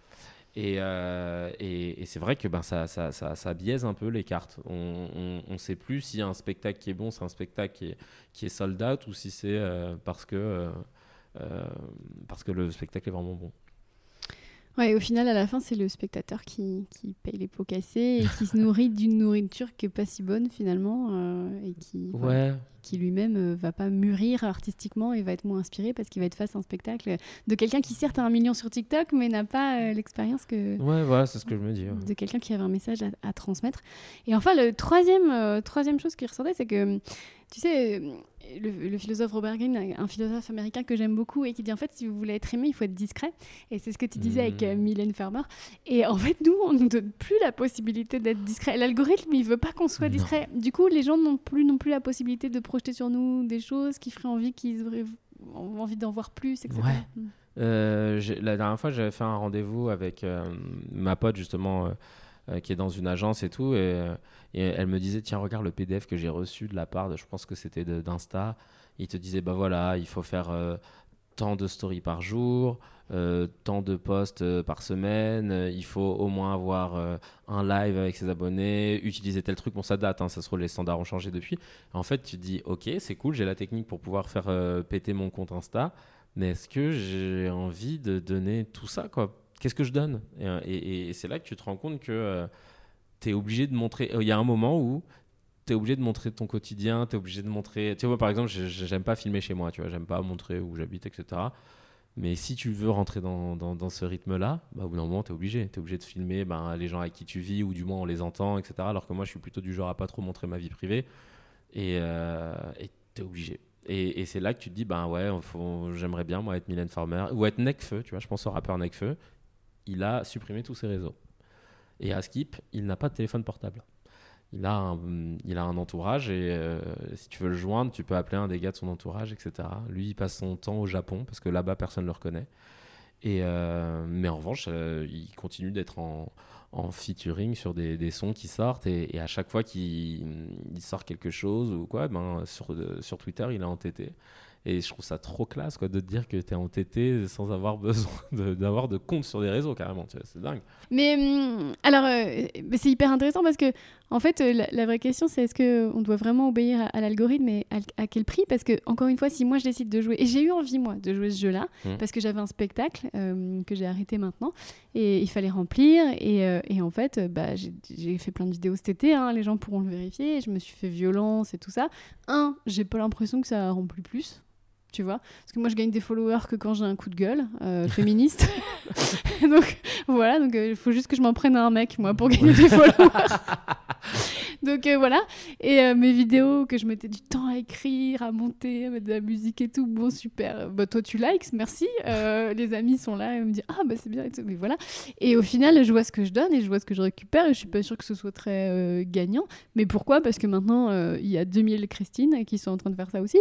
Et, euh, et, c'est vrai que ben, ça, ça, ça, biaise un peu les cartes. On ne sait plus si un spectacle qui est bon, c'est un spectacle qui est, qui est sold out ou si c'est euh, parce, que, euh, euh, parce que le spectacle est vraiment bon. Ouais, au final, à la fin, c'est le spectateur qui, qui paye les pots cassés et qui se nourrit d'une nourriture qui est pas si bonne finalement euh, et qui, Ouais, qui lui-même euh, va pas mûrir artistiquement et va être moins inspiré parce qu'il va être face à un spectacle de quelqu'un qui certes a un million sur TikTok mais n'a pas euh, l'expérience que ouais, voilà, c'est ce que je me dis. ouais. de quelqu'un qui avait un message à, à transmettre. Et enfin, le troisième, euh, troisième chose qui ressortait, c'est que, tu sais, euh, le, le philosophe Robert Greene, un philosophe américain que j'aime beaucoup et qui dit en fait, si vous voulez être aimé, il faut être discret. Et c'est ce que tu disais avec euh, Mhm. Mylène Farmer. Et en fait, nous, on nous donne plus la possibilité d'être discret. L'algorithme, il veut pas qu'on soit Non. discret. Du coup, les gens n'ont plus non plus la possibilité de projeter sur nous des choses qui feraient envie qu'ils auraient envie d'en voir plus, etc. Ouais. Mm. Euh, la dernière fois, j'avais fait un rendez-vous avec euh, ma pote, justement, euh, qui est dans une agence et tout. Et, euh, elle me disait Tiens, regarde le PDF que j'ai reçu de la part de, je pense que c'était d'Insta. Il te disait Bah voilà, il faut faire. euh, tant de stories par jour, tant de posts par semaine, il faut au moins avoir un live avec ses abonnés, utiliser tel truc. Bon, ça date, hein, ça se trouve, les standards ont changé depuis. En fait, tu te dis, ok, c'est cool, j'ai la technique pour pouvoir faire péter mon compte Insta, mais est-ce que j'ai envie de donner tout ça, quoi? Qu'est-ce que je donne Et, et c'est là que tu te rends compte que tu es obligé de montrer. Il y a un moment où tu es obligé de montrer ton quotidien, tu es obligé de montrer. Tu vois, par exemple, j'aime pas filmer chez moi, tu vois, j'aime pas montrer où j'habite, etc. Mais si tu veux rentrer dans, dans, ce rythme-là, bah, au bout d'un moment, tu es obligé. Tu es obligé de filmer ben, les gens avec qui tu vis, ou du moins on les entend, etc. Alors que moi, je suis plutôt du genre à pas trop montrer ma vie privée. Et euh, tu es obligé. Et, et c'est là que tu te dis, ben ouais, j'aimerais bien, moi, être Mylène Farmer, ou être Necfeu, tu vois, je pense au rappeur Necfeu. Il a supprimé tous ses réseaux. Et à Skip, il n'a pas de téléphone portable il a un, il a un entourage et euh, si tu veux le joindre, tu peux appeler un des gars de son entourage, etc. Lui, il passe son temps au Japon parce que là-bas, personne ne le reconnaît. Et, euh, mais en revanche, euh, il continue d'être en, en, featuring sur des, des, sons qui sortent et, à chaque fois qu'il sort quelque chose ou quoi, ben, sur, sur Twitter, il est entêté. Et je trouve ça trop classe quoi, de te dire que tu es entêté sans avoir besoin d'avoir de, compte sur des réseaux carrément. C'est dingue. Mais hum, alors, euh, c'est hyper intéressant parce que, en fait, euh, la, vraie question, c'est est-ce qu'on doit vraiment obéir à, l'algorithme et à, quel prix? Parce que, encore une fois, si moi je décide de jouer, et j'ai eu envie, moi, de jouer ce jeu-là, mmh. parce que j'avais un spectacle euh, que j'ai arrêté maintenant, et il fallait remplir. Et, et en fait, bah, j'ai fait plein de vidéos cet été, hein, les gens pourront le vérifier. Je me suis fait violence et tout ça. Un, j'ai pas l'impression que ça remplit plus tu vois. Parce que moi je gagne des followers que quand j'ai un coup de gueule euh, féministe. Donc voilà donc euh, il faut juste que je m'en prenne à un mec moi pour gagner des followers. Donc euh, voilà. Et mes vidéos que je mettais du temps à écrire à monter à mettre de la musique et tout bon super. Bah toi tu likes merci. Les amis sont là et me disent ah bah c'est bien et tout. Mais voilà. Et au final je vois ce que je donne et je vois ce que je récupère et je suis pas sûre que ce soit très gagnant. Mais pourquoi? Parce que maintenant il y a 2000 Christine qui sont en train de faire ça aussi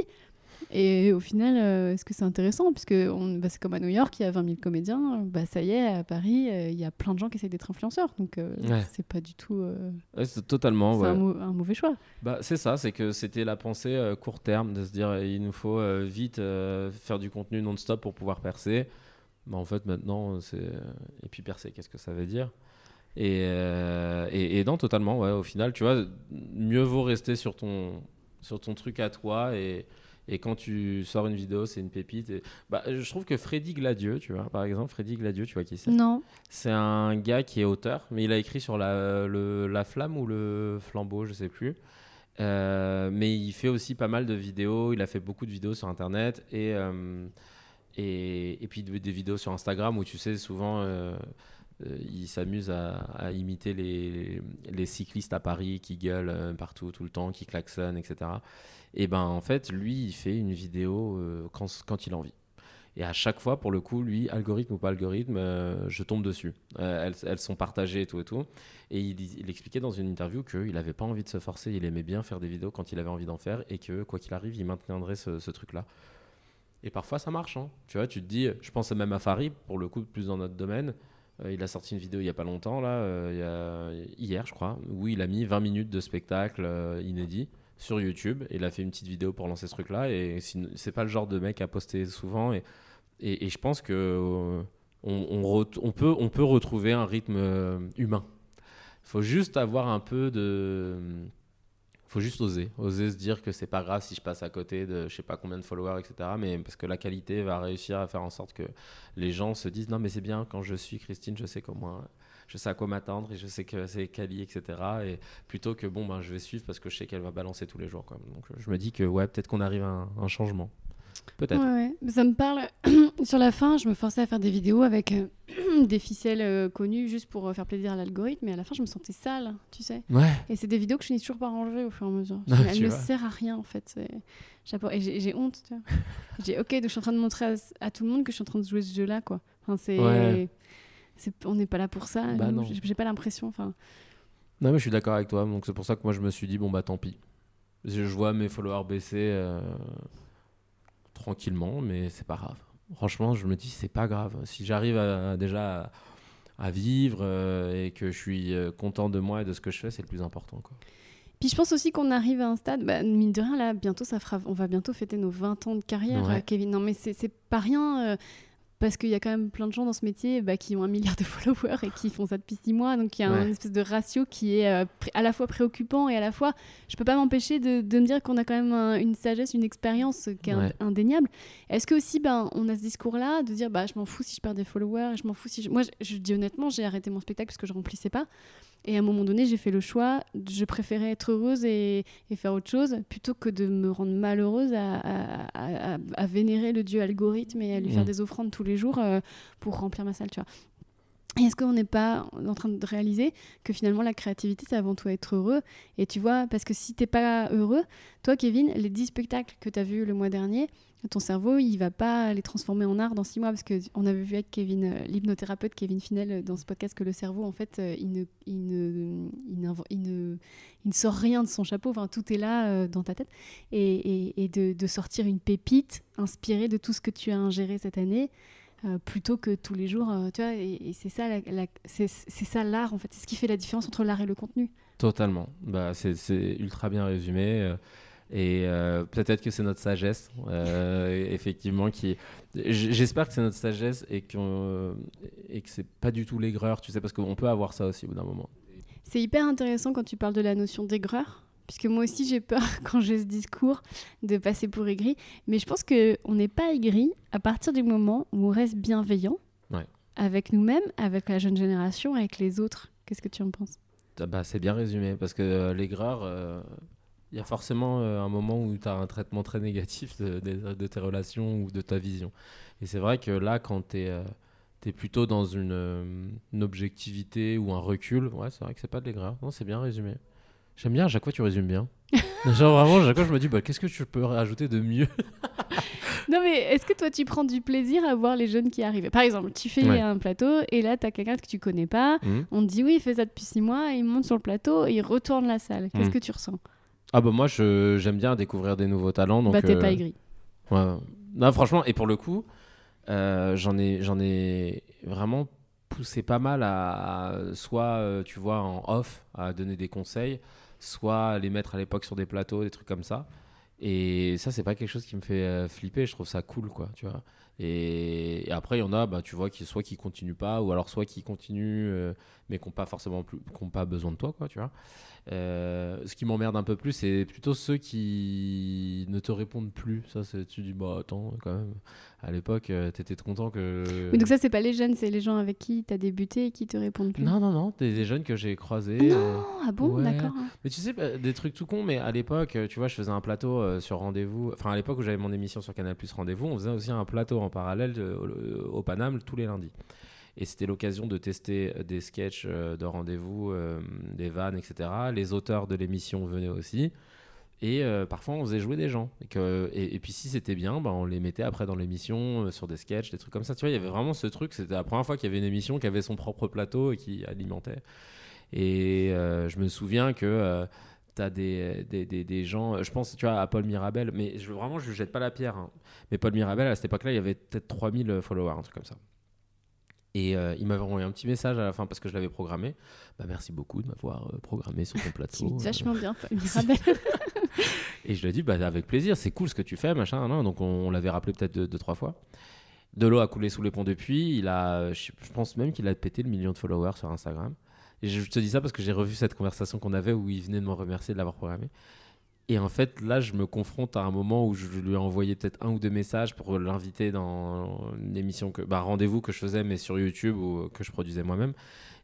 et au final, euh, est-ce que c'est intéressant? Puisque bah, c'est comme à New York, il y a 20 000 comédiens. Bah, ça y est, à Paris, euh, il y a plein de gens qui essayent d'être influenceurs. Donc, euh, c'est pas du tout. c'est totalement. C'est un, mauvais choix. Bah, c'est ça, c'est que c'était la pensée court terme de se dire il nous faut vite faire du contenu non-stop pour pouvoir percer. Bah, en fait, maintenant, c'est. Et puis percer, qu'est-ce que ça veut dire? Et, et, et, non, totalement, ouais, au final, tu vois, mieux vaut rester sur ton, sur ton truc à toi et et quand tu sors une vidéo, c'est une pépite. Bah, je trouve que Freddy Gladieux, tu vois, par exemple, Freddy Gladieux, tu vois qui c'est? Non. C'est un gars qui est auteur, mais il a écrit sur la, la flamme ou le flambeau, je sais plus. Euh, mais il fait aussi pas mal de vidéos. Il a fait beaucoup de vidéos sur Internet et, euh, et, et, puis des vidéos sur Instagram où tu sais, souvent. Euh, il s'amuse à, imiter les, cyclistes à Paris qui gueulent partout, tout le temps, qui klaxonnent, etc. Et ben en fait, lui, il fait une vidéo euh, quand, il a envie. Et à chaque fois, pour le coup, lui, algorithme ou pas algorithme, euh, je tombe dessus. Euh, elles, sont partagées et tout et tout. Et il, expliquait dans une interview qu'il n'avait pas envie de se forcer, il aimait bien faire des vidéos quand il avait envie d'en faire et que quoi qu'il arrive, il maintiendrait ce, ce truc-là. Et parfois, ça marche. Hein. Tu vois, tu te dis, je pense même à Farid, pour le coup, plus dans notre domaine. Il a sorti une vidéo il n'y a pas longtemps, là, il y a, hier, je crois, où il a mis 20 minutes de spectacle inédit sur YouTube. il a fait une petite vidéo pour lancer ce truc-là. Et c'est pas le genre de mec à poster souvent. Et, je pense que euh, on, peut, retrouver un rythme euh, humain. Il faut juste avoir un peu de. Faut juste oser. Oser se dire que c'est pas grave si je passe à côté de je sais pas combien de followers, etc. Mais parce que la qualité va réussir à faire en sorte que les gens se disent non, mais c'est bien quand je suis Christine, je sais comment je sais à quoi m'attendre et je sais que c'est Kali, etc. Et plutôt que bon, ben, je vais suivre parce que je sais qu'elle va balancer tous les jours. Quoi. Donc je me dis que ouais, peut-être qu'on arrive à un, changement. Peut-être. Ouais, Ça me parle. Sur la fin, je me forçais à faire des vidéos avec euh, des ficelles euh, connues juste pour euh, faire plaisir à l'algorithme. Mais à la fin, je me sentais sale, tu sais. Ouais. Et c'est des vidéos que je finis toujours pas ranger au fur et à mesure. Elle ne sert à rien, en fait. Et j'ai honte, tu vois. j'ai ok, donc je suis en train de montrer à, tout le monde que je suis en train de jouer ce jeu-là, quoi. Enfin, c'est on n'est pas là pour ça. Bah j'ai pas l'impression. Enfin. Non, mais je suis d'accord avec toi. Donc c'est pour ça que moi je me suis dit bon bah tant pis. Je vois mes followers baisser tranquillement, mais c'est pas grave. Franchement, je me dis c'est pas grave. Si j'arrive à, déjà à, vivre euh, et que je suis euh, content de moi et de ce que je fais, c'est le plus important. Quoi. Puis je pense aussi qu'on arrive à un stade, bah, mine de rien, là, bientôt, ça fera, on va bientôt fêter nos 20 ans de carrière, Ouais. euh, Kevin. Non, mais c'est c'est pas rien. euh, parce qu'il y a quand même plein de gens dans ce métier bah, qui ont un milliard de followers et qui font ça depuis six mois. Donc il y a Ouais. un espèce de ratio qui est euh, à la fois préoccupant et à la fois, je peux pas m'empêcher de, de me dire qu'on a quand même un- une sagesse, une expérience qui est Ouais. indéniable. Est-ce que aussi, ben, on a ce discours-là de dire, bah, je m'en fous si je perds des followers, je m'en fous si je... Moi, je, je dis honnêtement, j'ai arrêté mon spectacle parce que je remplissais pas. Et à un moment donné, j'ai fait le choix, je préférais être heureuse et, et faire autre chose plutôt que de me rendre malheureuse à, à- à- à- à vénérer le dieu algorithme et à lui faire Mm. des offrandes tous les jours euh, pour remplir ma salle, tu vois. Est-ce qu'on n'est pas en train de réaliser que finalement la créativité, c'est avant tout être heureux? Et tu vois, parce que si t'es pas heureux, toi, Kevin, les 10 spectacles que tu as vus le mois dernier, ton cerveau, il va pas les transformer en art dans 6 mois. Parce qu'on avait vu avec Kevin, euh, l'hypnothérapeute Kevin Finel, euh, dans ce podcast, que le cerveau, en fait, euh, il, ne, il, ne, il, ne- il ne sort rien de son chapeau. Tout est là dans ta tête. Et, et- de sortir une pépite inspirée de tout ce que tu as ingéré cette année. Euh, plutôt que tous les jours, euh, tu vois, et, et c'est ça, la- la- c'est c'est ça l'art en fait, c'est ce qui fait la différence entre l'art et le contenu. Totalement. Bah, c'est c'est ultra bien résumé. euh, Et peut-être que c'est notre sagesse, effectivement, qui. J'espère que c'est notre sagesse et, qu'on- et que c'est pas du tout l'aigreur, tu sais, parce qu'on peut avoir ça aussi au bout d'un moment. C'est hyper intéressant quand tu parles de la notion d'aigreur, puisque moi aussi j'ai peur quand j'ai ce discours de passer pour aigri, mais je pense qu'on n'est pas aigri à partir du moment où on reste bienveillant Ouais. avec nous-mêmes, avec la jeune génération, avec les autres. Qu'est-ce que tu en penses? Ah Bah, c'est bien résumé, parce que euh, l'aigreur, euh, il y a forcément euh, un moment où tu as un traitement très négatif de, de- de tes relations ou de ta vision. Et c'est vrai que là, quand tu es, plutôt dans une, euh, une objectivité ou un recul, ouais, c'est vrai que c'est pas de l'aigreur. Non, c'est bien résumé. J'aime bien, à chaque fois tu résumes bien. Genre vraiment, à chaque fois je me dis, bah, qu'est-ce que tu peux rajouter de mieux? Non mais est-ce que toi tu prends du plaisir à voir les jeunes qui arrivent? Par exemple, tu fais Ouais. un plateau et là tu as quelqu'un que tu connais pas, Hmm on te dit oui il fait ça depuis six mois, et il monte sur le plateau et il retourne la salle. Qu'est-ce Mm. que tu ressens? Ah bah moi j'aime bien découvrir des nouveaux talents. Donc, Bah t'es euh, pas aigri. Ouais. Non, franchement, et pour le coup, euh, j'en ai, ai vraiment poussé pas mal à, à soit, euh, tu vois, en off, à donner des conseils, soit les mettre à l'époque sur des plateaux, des trucs comme ça. Et ça, c'est pas quelque chose qui me fait euh, flipper. Je trouve ça cool, quoi, tu vois. Et, et après, il y en a, bah, tu vois, qui, soit qui continuent pas, ou alors soit qui continuent, euh, mais qui n'ont pas forcément plus, qui pas besoin de toi, quoi, tu vois. Euh, ce qui m'emmerde un peu plus, c'est plutôt ceux qui ne te répondent plus. Ça, c'est, tu dis, bah attends, quand même, à l'époque, euh, t'étais content que. Mais donc ça c'est pas les jeunes, c'est les gens avec qui t'as débuté et qui te répondent plus. Non, non, non, des, des jeunes que j'ai croisés. Non, euh, ah bon, ouais. d'accord. Mais tu sais, bah, des trucs tout cons, mais à l'époque, euh, tu vois, je faisais un plateau sur Rendez-vous. Enfin, à l'époque où j'avais mon émission sur Canal Plus Rendez-vous, on faisait aussi un plateau en parallèle au, au Paname tous les lundis. Et c'était l'occasion de tester euh, des sketchs euh, de rendez-vous, euh, des vannes, etc. Les auteurs de l'émission venaient aussi. Et parfois, on faisait jouer des gens. Et, puis, si c'était bien, bah, on les mettait après dans l'émission sur des sketchs, des trucs comme ça. Tu vois, il y avait vraiment ce truc. C'était la première fois qu'il y avait une émission qui avait son propre plateau et qui alimentait. Et je me souviens que tu as des, des, des, des gens, je pense tu vois, à Paul Mirabel, mais je, vraiment, je ne jette pas la pierre. hein. Mais Paul Mirabel, à cette époque-là, il y avait peut-être 3000 followers, un truc comme ça. Et euh, il m'avait envoyé un petit message à la fin parce que je l'avais programmé. Bah, merci beaucoup de m'avoir euh, programmé sur ton plateau. euh. vachement bien Paul Mirabel. Et je lui ai dit, bah, avec plaisir, c'est cool ce que tu fais, machin. Non Donc on, on l'avait rappelé peut-être deux, deux, trois fois. De l'eau a coulé sous les ponts depuis. Il a, je, je pense même qu'il a pété le million de followers sur Instagram. Et je, je te dis ça parce que j'ai revu cette conversation qu'on avait où il venait de me remercier de l'avoir programmé. Et en fait, là, je me confronte à un moment où je lui ai envoyé peut-être un ou deux messages pour l'inviter dans une émission, que, bah, rendez-vous que je faisais, mais sur YouTube ou que je produisais moi-même.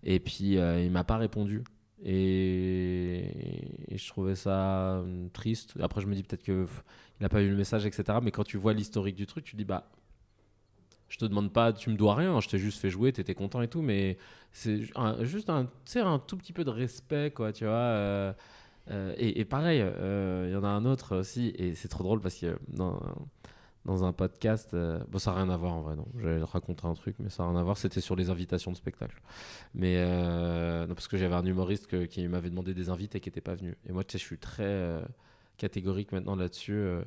Et puis, euh, il m'a pas répondu. Et, je trouvais ça hum, triste. Après, je me dis peut-être que pff, il n'a pas eu le message, etc. Mais quand tu vois l'historique du truc, tu dis bah, je te demande pas, tu me dois rien. Je t'ai juste fait jouer, t'étais content et tout. Mais c'est juste un, un tout petit peu de respect, quoi. Tu vois. euh, euh, et, pareil, euh, il y en a un autre aussi, et c'est trop drôle parce que dans, un podcast, euh, bon, ça n'a rien à voir en vrai, non. J'allais te raconter un truc, mais ça n'a rien à voir, c'était sur les invitations de spectacle. Mais euh, parce que j'avais un humoriste qui m'avait demandé des invités et qui n'était pas venu. Et moi, tu sais, je suis très euh, catégorique maintenant là-dessus. euh,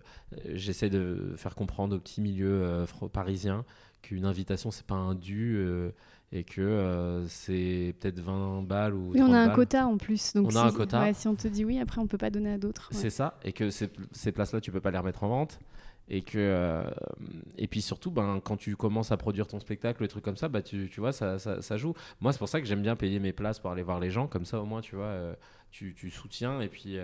J'essaie de faire comprendre au petit milieu euh, fro- parisien qu'une invitation, c'est pas un dû. Et que euh, c'est peut-être 20 balles ou Oui, on 30 a un balles. quota en plus. Donc On a un si- quota. ouais, si on te dit oui, après on peut pas donner à d'autres. ouais. C'est ça, et que ces, ces places-là, tu peux pas les remettre en vente. Et que euh, et puis surtout, ben, quand tu commences à produire ton spectacle, les trucs comme ça, bah, tu, tu vois, ça, ça, ça joue. Moi, c'est pour ça que j'aime bien payer mes places pour aller voir les gens. Comme ça, au moins, tu vois, euh, tu, tu soutiens. Et puis,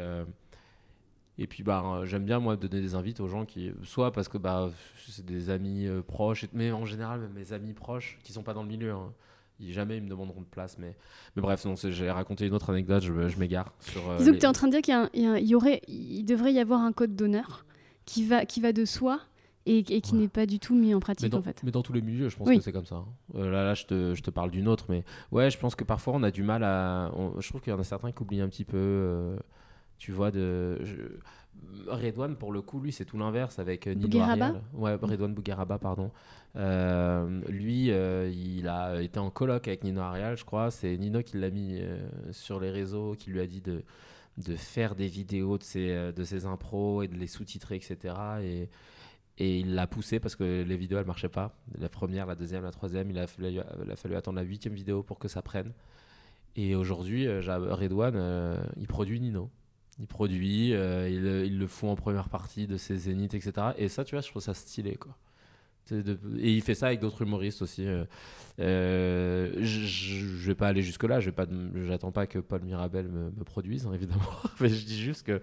et puis bah, euh, j'aime bien, moi, donner des invites aux gens qui, soit parce que bah, c'est des amis euh, proches, mais en général, même mes amis proches qui sont pas dans le milieu. hein, ils, jamais ils me demanderont de place. Mais, mais bref, non, j'ai raconté une autre anecdote, je, m'égare. Sur, euh, Disons que tu es en train de dire qu'il y, aurait, il devrait y avoir un code d'honneur qui va, qui va de soi et, et qui Ouais. n'est pas du tout mis en pratique dans, en fait. mais dans tous les milieux, je pense Oui. que c'est comme ça. hein. Euh, là, là, je te, je te parle d'une autre, mais ouais, je pense que parfois on a du mal à. on- je trouve qu'il y en a certains qui oublient un petit peu. Tu vois, de. je- Redouane, pour le coup, lui, c'est tout l'inverse avec euh, Nino Ariel. Ouais, Redouane Bougueraba, pardon. Euh, lui, euh, il a été en colloque avec Nino Ariel, je crois. C'est Nino qui l'a mis euh, sur les réseaux, qui lui a dit de, de faire des vidéos de ses, de ses impros et de les sous-titrer, etc. Et, et il l'a poussé parce que les vidéos, elles marchaient pas. La première, la deuxième, la troisième, il a fallu, il a fallu attendre la huitième vidéo pour que ça prenne. Et aujourd'hui, Redouane, il produit Nino. Il produit, euh, il, le fout en première partie de ses zéniths, etc. Et ça, tu vois, je trouve ça stylé, quoi. Et il fait ça avec d'autres humoristes aussi. euh. Euh, je vais pas aller jusque-là, je vais pas, j'attends pas que Paul Mirabel me, produise, hein, évidemment. Mais je dis juste que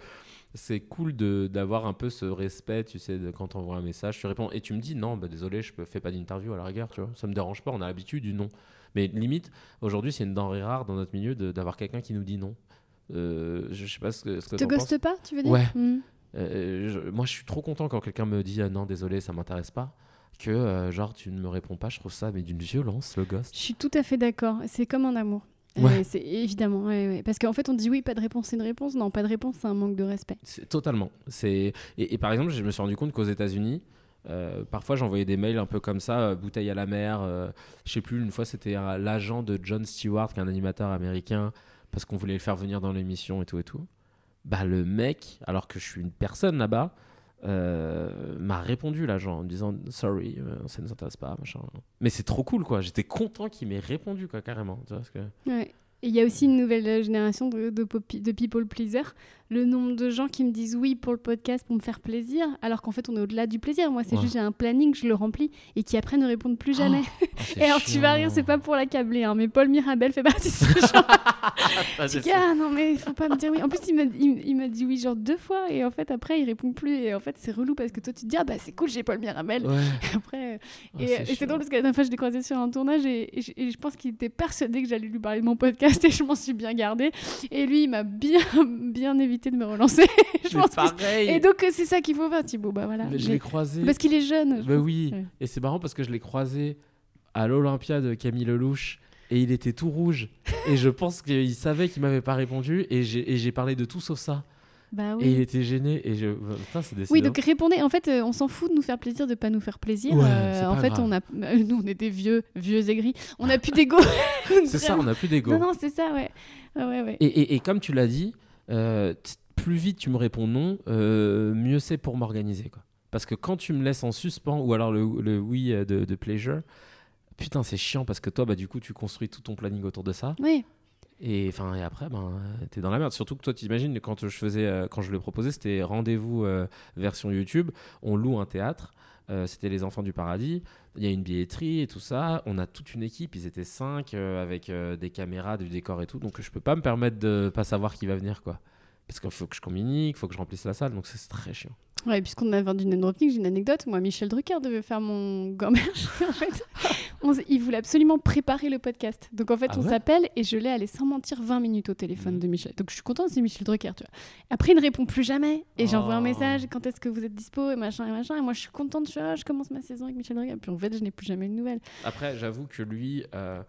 c'est cool d'avoir un peu ce respect, tu sais, quand on envoie un message, tu réponds et tu me dis non, bah désolé, je ne fais pas d'interview à la rigueur, tu vois. Ça me dérange pas, on a l'habitude du non. Mais limite, aujourd'hui, c'est une denrée rare dans notre milieu d'avoir quelqu'un qui nous dit non. Euh, je sais pas ce que, ce que Te ghoste pas, tu veux dire Ouais. Hmm. Euh, je- moi, je suis trop content quand quelqu'un me dit ah non, désolé, ça m'intéresse pas. Que euh, genre, tu ne me réponds pas, je trouve ça mais d'une violence, le ghost. Je suis tout à fait d'accord. C'est comme en amour. Ouais. Euh, c'est évidemment, ouais, ouais. parce qu'en fait on dit oui, pas de réponse, c'est une réponse. Non, pas de réponse, c'est un manque de respect. Totalement. C'est et, et par exemple, je me suis rendu compte qu'aux États-Unis, euh, parfois j'envoyais des mails un peu comme ça, euh, bouteille à la mer. euh, je sais plus, une fois c'était l'agent de John Stewart, qui est un animateur américain, parce qu'on voulait le faire venir dans l'émission et tout et tout. Bah le mec, alors que je suis une personne là-bas, euh, m'a répondu l'agent en me disant sorry, euh, ça ne nous intéresse pas, machin. Mais c'est trop cool quoi. J'étais content qu'il m'ait répondu quoi carrément. Tu vois, parce que... Ouais. Et il y a aussi une nouvelle génération de, de, people pleaser. Le nombre de gens qui me disent oui pour le podcast pour me faire plaisir, alors qu'en fait on est au-delà du plaisir. Moi, c'est Ouais. juste j'ai un planning, je le remplis, et qui après ne répondent plus jamais. Ah, et alors tu vas rire, c'est pas pour l'accabler, hein, mais Paul Mirabel fait partie de ce genre. Ah, dis, ah non, mais il faut pas me dire oui. En plus, il m'a il, il m'a dit oui genre deux fois, et en fait après il répond plus. Et en fait, c'est relou parce que toi tu te dis ah bah c'est cool, j'ai Paul Mirabel. Ouais. Après, euh, Ah, et, c'est chiant. drôle parce que la dernière fois, je l'ai croisé sur un tournage et, et je pense qu'il était persuadé que j'allais lui parler de mon podcast et je m'en suis bien gardée. Et lui, il m'a bien, bien évité de me relancer. je Mais pense que- pareil. Et donc, euh, c'est ça qu'il faut faire, Thibaut. Bah voilà. Mais je l'ai croisé. Parce qu'il est jeune. je Bah pense. oui, Ouais. et c'est marrant parce que je l'ai croisé à l'Olympia de Camille Lelouch et il était tout rouge. et je pense qu'il savait qu'il m'avait pas répondu et j'ai parlé de tout sauf ça. Bah Et il était gêné et je. Putain, c'est Oui, donc répondez. En fait, euh, on s'en fout de nous faire plaisir, de pas nous faire plaisir. Ouais, Euh, en fait, grave. on a, nous, on était vieux, vieux aigris. On a plus d'ego. C'est ça, on n'a plus d'ego. Non, non, c'est ça, ouais. Ouais, ouais. Et, et- et comme tu l'as dit, euh, plus vite tu me réponds non, euh, mieux c'est pour m'organiser. quoi. Parce que quand tu me laisses en suspens ou alors le, le oui euh, de, de pleasure, putain, c'est chiant parce que toi, bah, du coup, tu construis tout ton planning autour de ça. Oui. Et, et après, ben, t'es dans la merde. Surtout que toi, t'imagines, quand je faisais, quand je le proposais, c'était rendez-vous euh, version YouTube. On loue un théâtre. Euh, c'était les Enfants du Paradis. Il y a une billetterie et tout ça. On a toute une équipe. Ils étaient cinq euh, avec euh, des caméras, du décor et tout. Donc, je peux pas me permettre de pas savoir qui va venir, quoi. Parce qu'il faut que je communique, il faut que je remplisse la salle. Donc, c'est très chiant. Ouais, puisqu'on a vendu dropping, j'ai une anecdote. Moi, Michel Drucker devait faire mon gamberge. en fait, on il voulait absolument préparer le podcast. Donc, en fait, Ah on ouais s'appelle et je l'ai allé sans mentir 20 minutes au téléphone Mhm. de Michel. Donc, je suis contente, c'est Michel Drucker, tu vois. Après, il ne répond plus jamais. Et j'envoie un Oh. message quand est-ce que vous êtes dispo? et machin et machin. Et moi, je suis contente, je, commence ma saison avec Michel Drucker. Puis, en fait, je n'ai plus jamais de nouvelles. Après, j'avoue que lui, euh,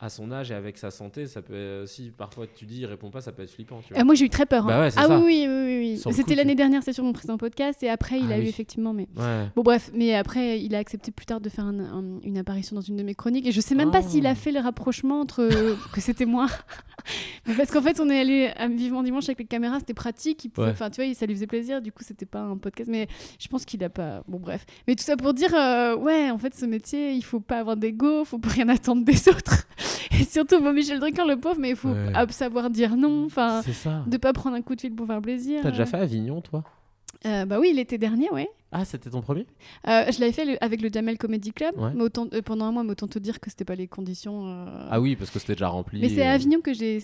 à son âge et avec sa santé, ça peut aussi parfois tu dis il répond pas, ça peut être flippant. Tu vois. Ah, moi j'ai eu très peur. Bah hein. ouais, c'est ah ça. oui, oui, oui, oui. C'était l'année dernière, c'est sur mon précédent podcast, et après il Ah a eu effectivement. Mais... Ouais. Bon, bref, mais après il a accepté plus tard de faire un- un- une apparition dans une de mes chroniques, et je sais même pas s'il a fait le rapprochement entre que c'était moi. Parce qu'en fait, on est allé à Vivement Dimanche avec les caméras, c'était pratique, Ouais. enfin tu vois, ça lui faisait plaisir, du coup c'était pas un podcast, mais je pense qu'il a pas. Bon, bref. Mais tout ça pour dire, euh, ouais, en fait, ce métier, il faut pas avoir d'ego, faut pas rien attendre des autres. Et surtout, bon, Michel Drucker, le pauvre, mais il faut Ouais. savoir dire non, enfin, de pas prendre un coup de fil pour faire plaisir. T'as déjà fait Avignon, toi? Euh, Bah oui, l'été dernier, ouais. Ah, c'était ton premier? Euh, je l'avais fait le- avec le Jamel Comedy Club, Ouais. mais autant, euh, pendant un mois, mais autant te dire que c'était pas les conditions. euh, Ah oui, parce que c'était déjà rempli. Mais c'est à Avignon que j'ai-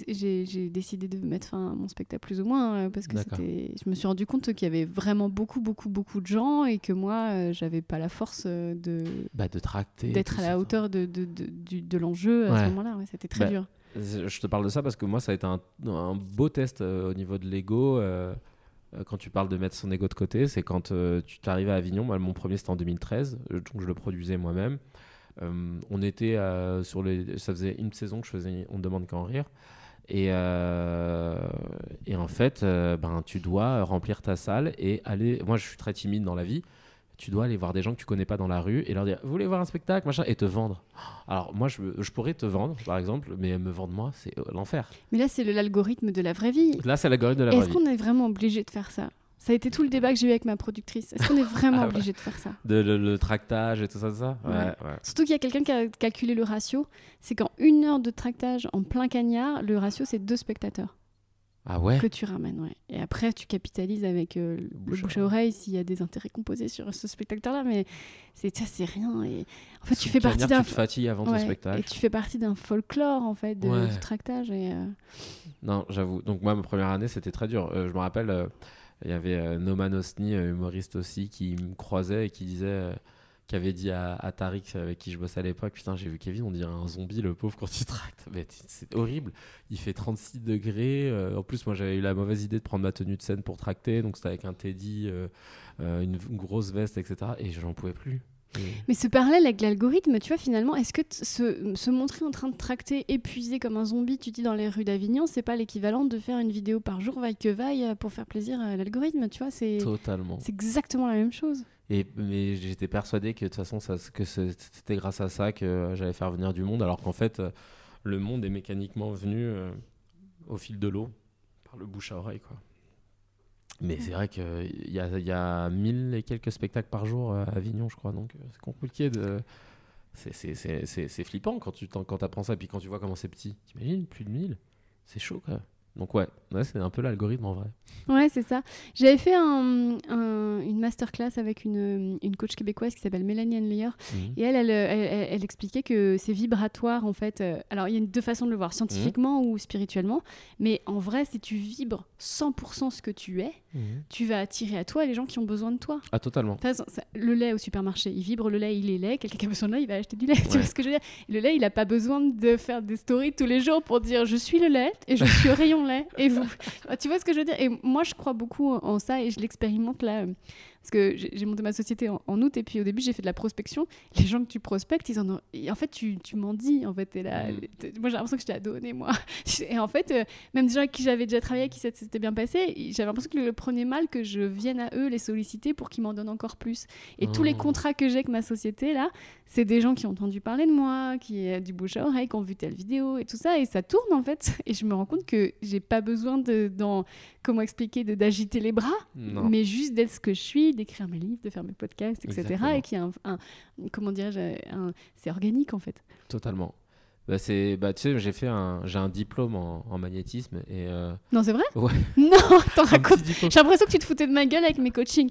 décidé de mettre fin à mon spectacle plus ou moins parce que. Je me suis rendu compte qu'il y avait vraiment beaucoup, beaucoup, beaucoup de gens et que moi, j'avais pas la force de Bah, de tracter. d'être à la hauteur de, de, de, du- de l'enjeu à Ouais. ce moment-là. ouais, c'était très Bah, dur. Je te parle de ça parce que moi, ça a été un, un beau test au niveau de l'ego. Euh, quand tu parles de mettre son ego de côté, c'est quand euh, tu t'arrives à Avignon. Mon premier, c'était en 2013, euh, donc je le produisais moi-même. On était sur les. Ça faisait une saison que je faisais On ne demande qu'à en rire. Et, et en fait, ben, tu dois remplir ta salle et aller. Moi, je suis très timide dans la vie. Tu dois aller voir des gens que tu connais pas dans la rue et leur dire Vous voulez voir un spectacle machin, Et te vendre. Alors, moi, je, je pourrais te vendre, par exemple, mais me vendre moi, c'est euh, l'enfer. Mais là, c'est l'algorithme de la vraie vie. Là, c'est l'algorithme de la vraie Est-ce vie. qu'on est vraiment obligé de faire ça? Ça a été tout le débat que j'ai eu avec ma productrice. Est-ce qu'on est vraiment Ah ouais. obligé de faire ça? De, le, le tractage et tout ça, tout ça? Ouais. Ouais, ouais. Surtout qu'il y a quelqu'un qui a calculé le ratio. C'est qu'en une heure de tractage en plein cagnard, le ratio c'est deux spectateurs Ah ouais que tu ramènes. Ouais. Et après, tu capitalises avec euh, le bouche bouche à oreille s'il y a des intérêts composés sur ce spectateur-là. Mais c'est ça, c'est rien. Et en fait, tu fais partie d'un. Tu te fatigues avant ton Ouais, spectacle. Et tu fais partie d'un folklore en fait de, Ouais. du tractage. Et, euh, Non, j'avoue. Donc moi, ma première année, c'était très dur. Euh, je me rappelle, il y avait Noman Osni, humoriste aussi, qui me croisait et qui disait, qui avait dit à, à Tariq, avec qui je bossais à l'époque, putain, j'ai vu Kevin, on dirait un zombie, le pauvre, quand il tracte. Mais c'est horrible. Il fait 36 degrés. euh, en plus, moi, j'avais eu la mauvaise idée de prendre ma tenue de scène pour tracter. Donc c'était avec un teddy, euh, euh, une, une grosse veste, etc. Et j'en pouvais plus. Et- Mais ce parallèle avec l'algorithme, tu vois, finalement, est-ce que se, se montrer en train de tracter, épuisé comme un zombie, tu dis dans les rues d'Avignon, c'est pas l'équivalent de faire une vidéo par jour, vaille que vaille, euh, pour faire plaisir à l'algorithme, tu vois, c'est Totalement. c'est exactement la même chose. Et, mais j'étais persuadé que de toute façon, ça, que c'est- c'était grâce à ça que euh, j'allais faire venir du monde, alors qu'en fait, euh, le monde est mécaniquement venu euh, au fil de l'eau, par le bouche à oreille. Quoi. Mais c'est vrai qu'il y a, y a mille et quelques spectacles par jour à Avignon, je crois, donc euh, c'est compliqué de. C'est- flippant quand tu quand apprends ça, et puis quand tu vois comment c'est petit. T'imagines, plus de 1000 C'est chaud, quoi. Donc, ouais, ouais c'est un peu l'algorithme en vrai. Ouais, c'est ça. J'avais fait un, un- une masterclass avec une, une coach québécoise qui s'appelle Mélanie Henlier. Mhm. Et elle elle, elle, elle- elle expliquait que c'est vibratoire, en fait. Euh, Alors, il y a deux façons de le voir, scientifiquement ou spirituellement. Mais en vrai, si tu vibres 100% ce que tu es, Mhm. tu vas attirer à toi les gens qui ont besoin de toi. Ah, totalement. De toute façon, ça- le lait au supermarché, il vibre le lait, il est lait. Quelqu'un qui a besoin de lait, il va acheter du lait. Tu vois ce que je veux dire? Le lait, il n'a pas besoin de faire des stories tous les jours pour dire je suis le lait et je suis au rayon Et tu vois ce que je veux dire? Et moi, je crois beaucoup en ça et je l'expérimente là. Parce que j'ai monté ma société en, en août et puis au début, j'ai fait de la prospection. Les gens que tu prospectes, ils en ont. et en fait, tu, tu m'en dis. En fait, là. Mm. Moi, j'ai l'impression que je t'ai à donner, moi. Et en fait, euh, même des gens avec qui j'avais déjà travaillé, qui s'était bien passé, j'avais l'impression que le prenait mal que je vienne à eux les solliciter pour qu'ils m'en donnent encore plus. Et tous les Oh. contrats que j'ai avec ma société, là, c'est des gens qui ont entendu parler de moi, qui ont du bouche à oreille, qui ont vu telle vidéo et tout ça. Et ça tourne, en fait. Et je me rends compte que j'ai pas besoin de, dans, comment expliquer, d'agiter les bras, Non. mais juste d'être ce que je suis, d'écrire mes livres, de faire mes podcasts, etc. Exactement. Et qui a un, un- comment dirais-je, un- c'est organique, en fait. Totalement. Bah, c'est, bah, tu sais, j'ai fait un, j'ai un diplôme en, en magnétisme et euh, Non, c'est vrai Ouais. Non, t'en racontes. J'ai l'impression que tu te foutais de ma gueule avec mes coachings.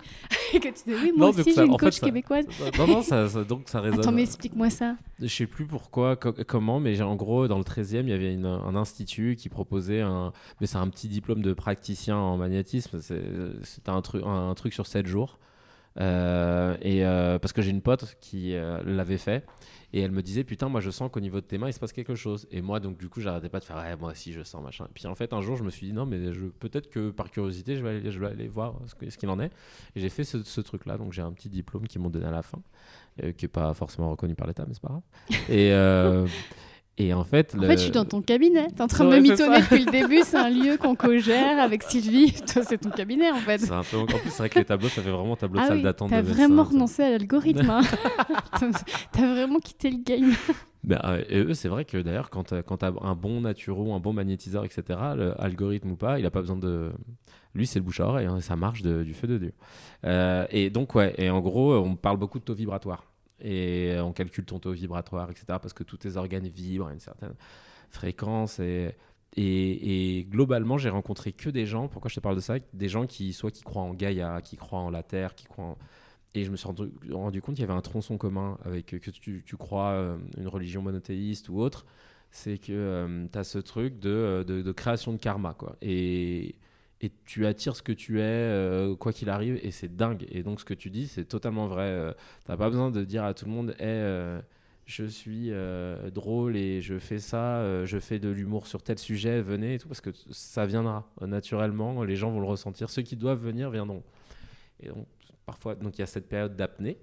Et que tu disais, oui, moi Non, aussi, j'ai une fait, coach ça- québécoise. Non, non, ça, ça- donc ça résonne. Attends, mais explique-moi ça. Je sais plus pourquoi, co- comment, mais j'ai- en gros, dans le 13e, il y avait une- un institut qui proposait un. Mais c'est un petit diplôme de praticien en magnétisme. c'est- C'était un, truc un, un truc sur 7 jours. Euh, et euh, parce que j'ai une pote qui euh, l'avait fait et elle me disait putain moi je sens qu'au niveau de tes mains il se passe quelque chose. Et moi donc du coup j'arrêtais pas de faire ouais moi aussi je sens machin. Puis en fait un jour je me suis dit non mais je peut-être que par curiosité je vais aller, je vais aller voir ce qu'il en est. Et j'ai fait ce, truc là donc j'ai un petit diplôme qu'ils m'ont donné à la fin qui est pas forcément reconnu par l'État mais c'est pas grave. Et Et en fait, En le- fait, je suis dans ton cabinet. T'es en train de Ouais, me c'est mitonner depuis le début. C'est un lieu qu'on co-gère avec Sylvie. Toi, c'est ton cabinet, en fait. c'est un peu... En plus, c'est vrai que les tableaux, ça fait vraiment tableau de Ah salle oui, d'attente. t'as de vraiment renoncé à l'algorithme. hein. T'as- vraiment quitté le game. Ben, euh, et eux, c'est vrai que d'ailleurs, quand tu as un bon naturo, un bon magnétiseur, etc., algorithme ou pas, il a pas besoin de. Lui, c'est le bouche à oreille, hein, et ça marche de- du feu de Dieu. Euh, et donc, ouais, et en gros, on parle beaucoup de taux vibratoire. Et euh, on calcule ton taux vibratoire, etc., parce que tous tes organes vibrent à une certaine fréquence. Et, et, globalement, j'ai rencontré que des gens, pourquoi je te parle de ça? Des gens qui, soit qui croient en Gaïa, qui croient en la Terre, qui croient en. Et je me suis rendu, rendu compte qu'il y avait un tronçon commun avec que tu, tu crois euh, une religion monothéiste ou autre, c'est que tu as ce truc de, euh, de, de création de karma. Quoi. Et, et tu attires ce que tu es, euh, quoi qu'il arrive, et c'est dingue. Et donc ce que tu dis, c'est totalement vrai. Euh, T'as pas besoin de dire à tout le monde, Eh, euh, je suis euh, drôle et je fais ça, je fais de l'humour sur tel sujet, venez et tout, parce que ça viendra naturellement, les gens vont le ressentir. Ceux qui doivent venir viendront. Et donc, parfois, donc il y a cette période d'apnée,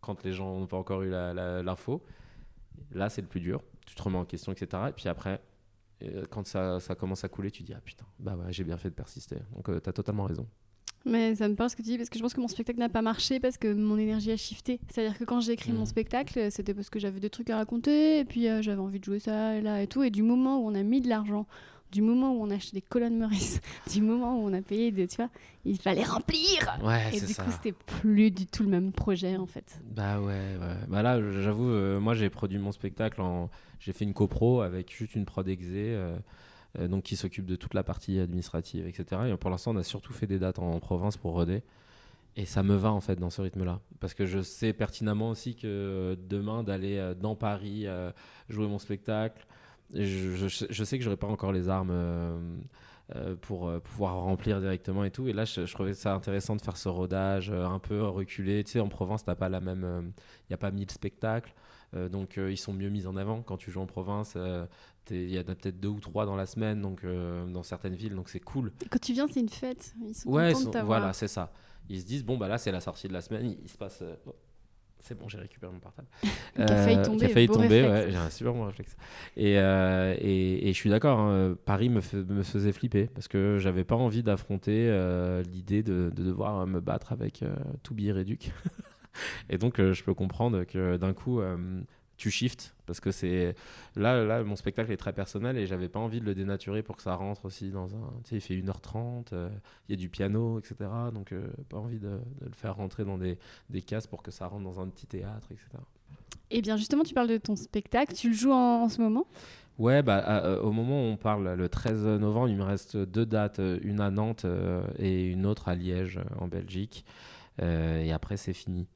quand les gens n'ont pas encore eu l'info. Là, c'est le plus dur. Tu te remets en question, etc. Et puis après, euh, quand ça, ça commence à couler, tu dis Ah putain, bah ouais, j'ai bien fait de persister. Donc, tu as totalement raison. Mais ça me parle ce que tu dis parce que je pense que mon spectacle n'a pas marché parce que mon énergie a shifté. C'est-à-dire que quand j'ai écrit mon Mhm. spectacle, c'était parce que j'avais des trucs à raconter et puis euh, j'avais envie de jouer ça et là et tout. Et du moment où on a mis de l'argent, du moment où on a acheté des colonnes Meurice, du moment où on a payé des, tu vois, il fallait remplir. Ouais, Et du ça. coup, c'était plus du tout le même projet en fait. Bah ouais, ouais. Bah là, j'avoue, euh, moi j'ai produit mon spectacle en. J'ai fait une copro avec juste une prod exé, euh, euh, donc qui s'occupe de toute la partie administrative, etc. Et pour l'instant, on a surtout fait des dates en, province pour Redé. Et ça me va en fait dans ce rythme-là. Parce que je sais pertinemment aussi que demain, d'aller dans Paris jouer mon spectacle, je, je- je sais que j'aurai pas encore les armes. euh, euh, pour euh, pouvoir remplir directement et tout. Et là, je, je trouvais ça intéressant de faire ce rodage un peu reculé. Tu sais, en province, t'as pas la même. Il n'y a pas 1000 spectacles. donc, ils sont mieux mis en avant quand tu joues en province. Il y en a peut-être deux ou trois dans la semaine, donc dans certaines villes, donc c'est cool. Et quand tu viens, c'est une fête. Ils sont Ouais, contents ils de sont- t'avoir. voilà, c'est ça. Ils se disent, bon, bah là, c'est la sortie de la semaine, il, il se passe. oh, c'est bon, j'ai récupéré mon portable. Qui a failli Euh, tomber, Qui a failli tomber, ouais, j'ai un super bon réflexe. Et, euh, et, et je suis d'accord, hein, Paris me, me faisait flipper parce que j'avais pas envie d'affronter euh, l'idée de, de devoir me battre avec euh, Toubi et Réduc. et donc, je peux comprendre que d'un coup, tu shifts parce que c'est là, là, mon spectacle est très personnel et j'avais pas envie de le dénaturer pour que ça rentre aussi dans un. Tu sais, il fait 1h30, euh, il y a du piano, etc. Donc, euh, pas envie de, de le faire rentrer dans des, des cases pour que ça rentre dans un petit théâtre, etc. Et bien justement, tu parles de ton spectacle. Tu le joues en, en ce moment? Ouais, bah, euh, au moment où on parle, le 13 novembre, il me reste deux dates, une à Nantes et une autre à Liège, en Belgique. Et après, c'est fini.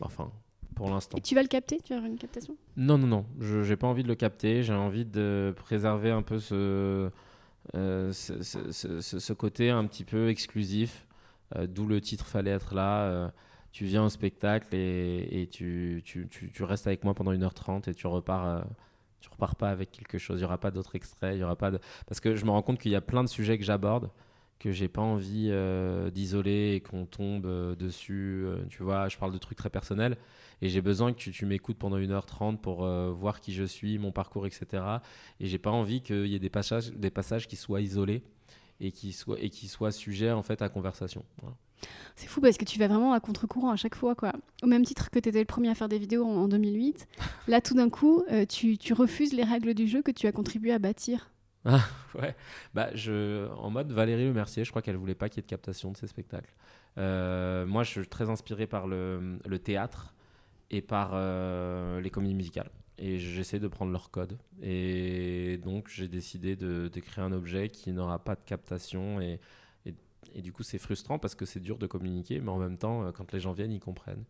Enfin, pour l'instant. Et tu vas le capter? Tu vas avoir une captation? Non, non, non. Je n'ai pas envie de le capter. J'ai envie de préserver un peu ce, euh, ce, ce- ce- ce- ce côté un petit peu exclusif, euh, d'où le titre fallait être là. euh, tu viens au spectacle et, et tu, tu, tu- tu restes avec moi pendant 1h30 et tu repars. tu repars pas avec quelque chose. Il n'y aura pas d'autres extraits. Il y aura pas de... Parce que je me rends compte qu'il y a plein de sujets que j'aborde que j'ai pas envie euh, d'isoler et qu'on tombe euh, dessus. euh, tu vois, je parle de trucs très personnels et j'ai besoin que tu, m'écoutes pendant 1h30 pour voir qui je suis, mon parcours, etc. Et j'ai pas envie qu'il y ait des passages, des passages qui soient isolés et qui soient, et qui soient sujets en fait à conversation. C'est fou parce que tu vas vraiment à contre-courant à chaque fois. quoi. Au même titre que tu étais le premier à faire des vidéos en, en 2008, là tout d'un coup, tu refuses les règles du jeu que tu as contribué à bâtir. Ouais, bah, je, en mode Valérie Le Mercier, je crois qu'elle voulait pas qu'il y ait de captation de ses spectacles. Euh, moi, je suis très inspiré par le, théâtre et par euh, les comédies musicales. Et j'essaie de prendre leur code. Et donc, j'ai décidé de, créer un objet qui n'aura pas de captation. Et, et, et du coup, c'est frustrant parce que c'est dur de communiquer, mais en même temps, euh, quand les gens viennent, ils comprennent.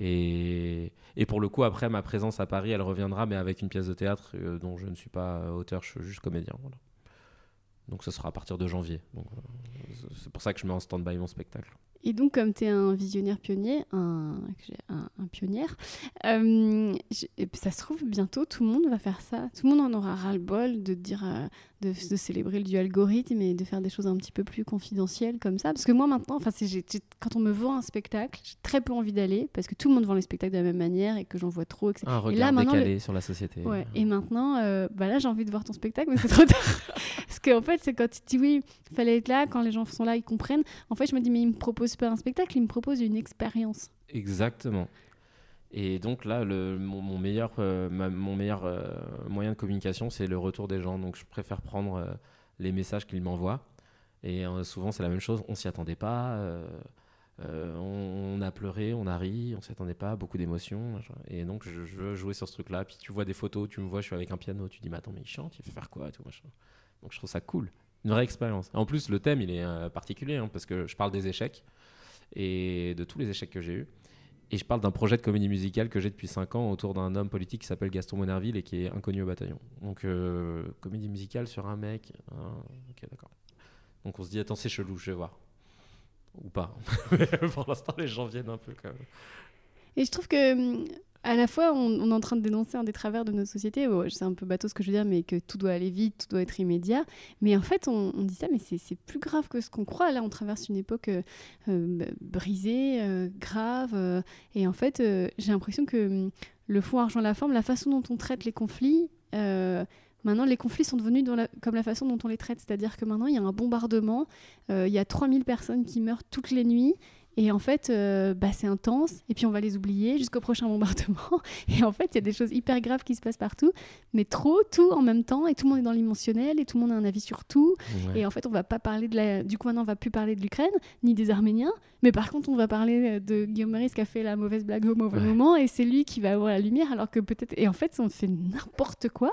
Et, pour le coup, après, ma présence à Paris, elle reviendra, mais avec une pièce de théâtre euh, dont je ne suis pas euh, auteur, je suis juste comédien. Donc, ce sera à partir de janvier. Euh, c'est- pour ça que je mets en stand-by mon spectacle. Et donc, comme tu es un visionnaire pionnier, un, un, un pionnière, euh, ça se trouve, bientôt, tout le monde va faire ça. Tout le monde en aura ras-le-bol de dire, euh, de, de, célébrer le duo algorithme et de faire des choses un petit peu plus confidentielles comme ça. Parce que moi, maintenant, enfin, quand on me vend un spectacle, j'ai très peu envie d'aller parce que tout le monde vend les spectacles de la même manière et que j'en vois trop. Etc. Un regard et là, décalé sur la société. Ouais. Et maintenant, euh, bah là, j'ai envie de voir ton spectacle, mais c'est trop tard. qu'en fait, c'est quand tu dis oui, il fallait être là, quand les gens sont là, ils comprennent. En fait, je me dis, mais il me propose pas un spectacle, il me propose une expérience. Exactement. Et donc là, mon, meilleur, euh, mon meilleur euh, moyen de communication, c'est le retour des gens. Donc je préfère prendre euh, les messages qu'ils m'envoient. Et souvent, c'est la même chose. On s'y attendait pas. On, a pleuré, on a ri, on s'y attendait pas. Beaucoup d'émotions. Et donc, je, je, veux jouer sur ce truc-là. Puis tu vois des photos, tu me vois, je suis avec un piano. Tu dis, mais attends, mais il chante, il fait faire quoi tout, machin. Donc je trouve ça cool. Une vraie expérience. En plus, le thème, il est particulier hein, parce que je parle des échecs et de tous les échecs que j'ai eus. Et je parle d'un projet de comédie musicale que j'ai depuis 5 ans autour d'un homme politique qui s'appelle Gaston Monerville et qui est inconnu au bataillon. Donc, euh, comédie musicale sur un mec. Hein, ok, d'accord. Donc, on se dit, attends, c'est chelou, je vais voir. Ou pas. Mais pour l'instant, les gens viennent un peu quand même. Et je trouve que hum, à la fois, on, est en train de dénoncer un des travers de notre société. c'est un peu bateau ce que je veux dire, mais que tout doit aller vite, tout doit être immédiat. Mais en fait, on, dit ça, mais c'est plus grave que ce qu'on croit. Là, on traverse une époque euh, euh, brisée, euh, grave. et en fait, j'ai l'impression que hum, le fond argent la forme, la façon dont on traite les conflits. Maintenant, les conflits sont devenus comme la façon dont on les traite. C'est-à-dire que maintenant, il y a un bombardement, il y a 3000 personnes qui meurent toutes les nuits, et en fait, euh, bah, c'est intense. Et puis on va les oublier jusqu'au prochain bombardement. Et en fait, il y a des choses hyper graves qui se passent partout, mais trop, tout en même temps. Et tout le monde est dans l'émotionnel et tout le monde a un avis sur tout. Et en fait, on va pas parler de la. Du coup, maintenant, on va plus parler de l'Ukraine ni des Arméniens. Mais par contre, on va parler de Guillaume Meurice qui a fait la mauvaise blague au mauvais moment. Et c'est lui qui va avoir la lumière. Alors que peut-être. Et en fait, on fait n'importe quoi.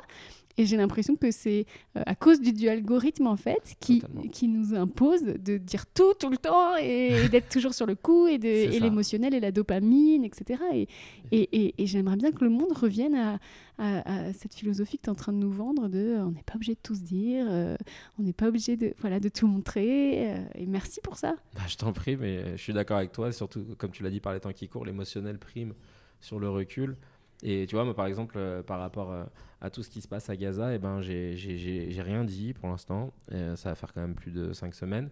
Et j'ai l'impression que c'est euh, à cause du, du, algorithme, en fait, qui, qui nous impose de dire tout, tout le temps, et, d'être toujours sur le coup, et, l'émotionnel, et la dopamine, etc. Et, et, et j'aimerais bien que le monde revienne à, à, cette philosophie que tu es en train de nous vendre de euh, on n'est pas obligé de tout se dire, euh, on n'est pas obligé de, voilà, de tout montrer. et merci pour ça. Bah, je t'en prie, mais je suis d'accord avec toi, surtout, comme tu l'as dit, par les temps qui courent, l'émotionnel prime sur le recul. Et tu vois, moi, par exemple, par rapport à tout ce qui se passe à Gaza, eh ben, j'ai rien dit pour l'instant. ça va faire quand même plus de 5 semaines.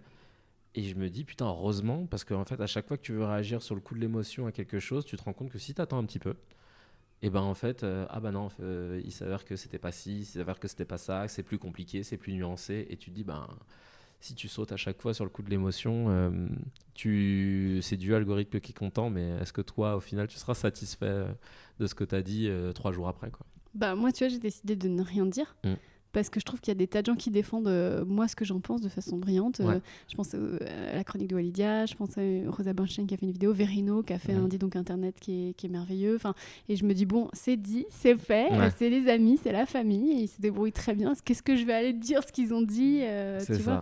Et je me dis, putain, heureusement, parce qu'en fait, à chaque fois que tu veux réagir sur le coup de l'émotion à quelque chose, tu te rends compte que si tu attends un petit peu, et eh ben en fait, euh, ah bah non, euh, il s'avère que c'était pas ci, il s'avère que c'était pas ça, c'est plus compliqué, c'est plus nuancé, et tu te dis, ben si tu sautes à chaque fois sur le coup de l'émotion, euh, tu c'est du algorithme qui est content, mais est-ce que toi, au final, tu seras satisfait de ce que tu as dit trois jours après quoi? Bah, moi, tu vois, j'ai décidé de ne rien dire. Mm parce que je trouve qu'il y a des tas de gens qui défendent euh, moi ce que j'en pense de façon brillante. Euh, je pense euh, à la chronique de Walidia, je pense à Rosa Bernstein qui a fait une vidéo, Verino qui a fait un dit donc internet qui est, qui est merveilleux. Enfin, et je me dis bon, c'est dit, c'est fait, c'est les amis, c'est la famille, ils se débrouillent très bien. Qu'est-ce que je vais aller dire ce qu'ils ont dit, tu vois?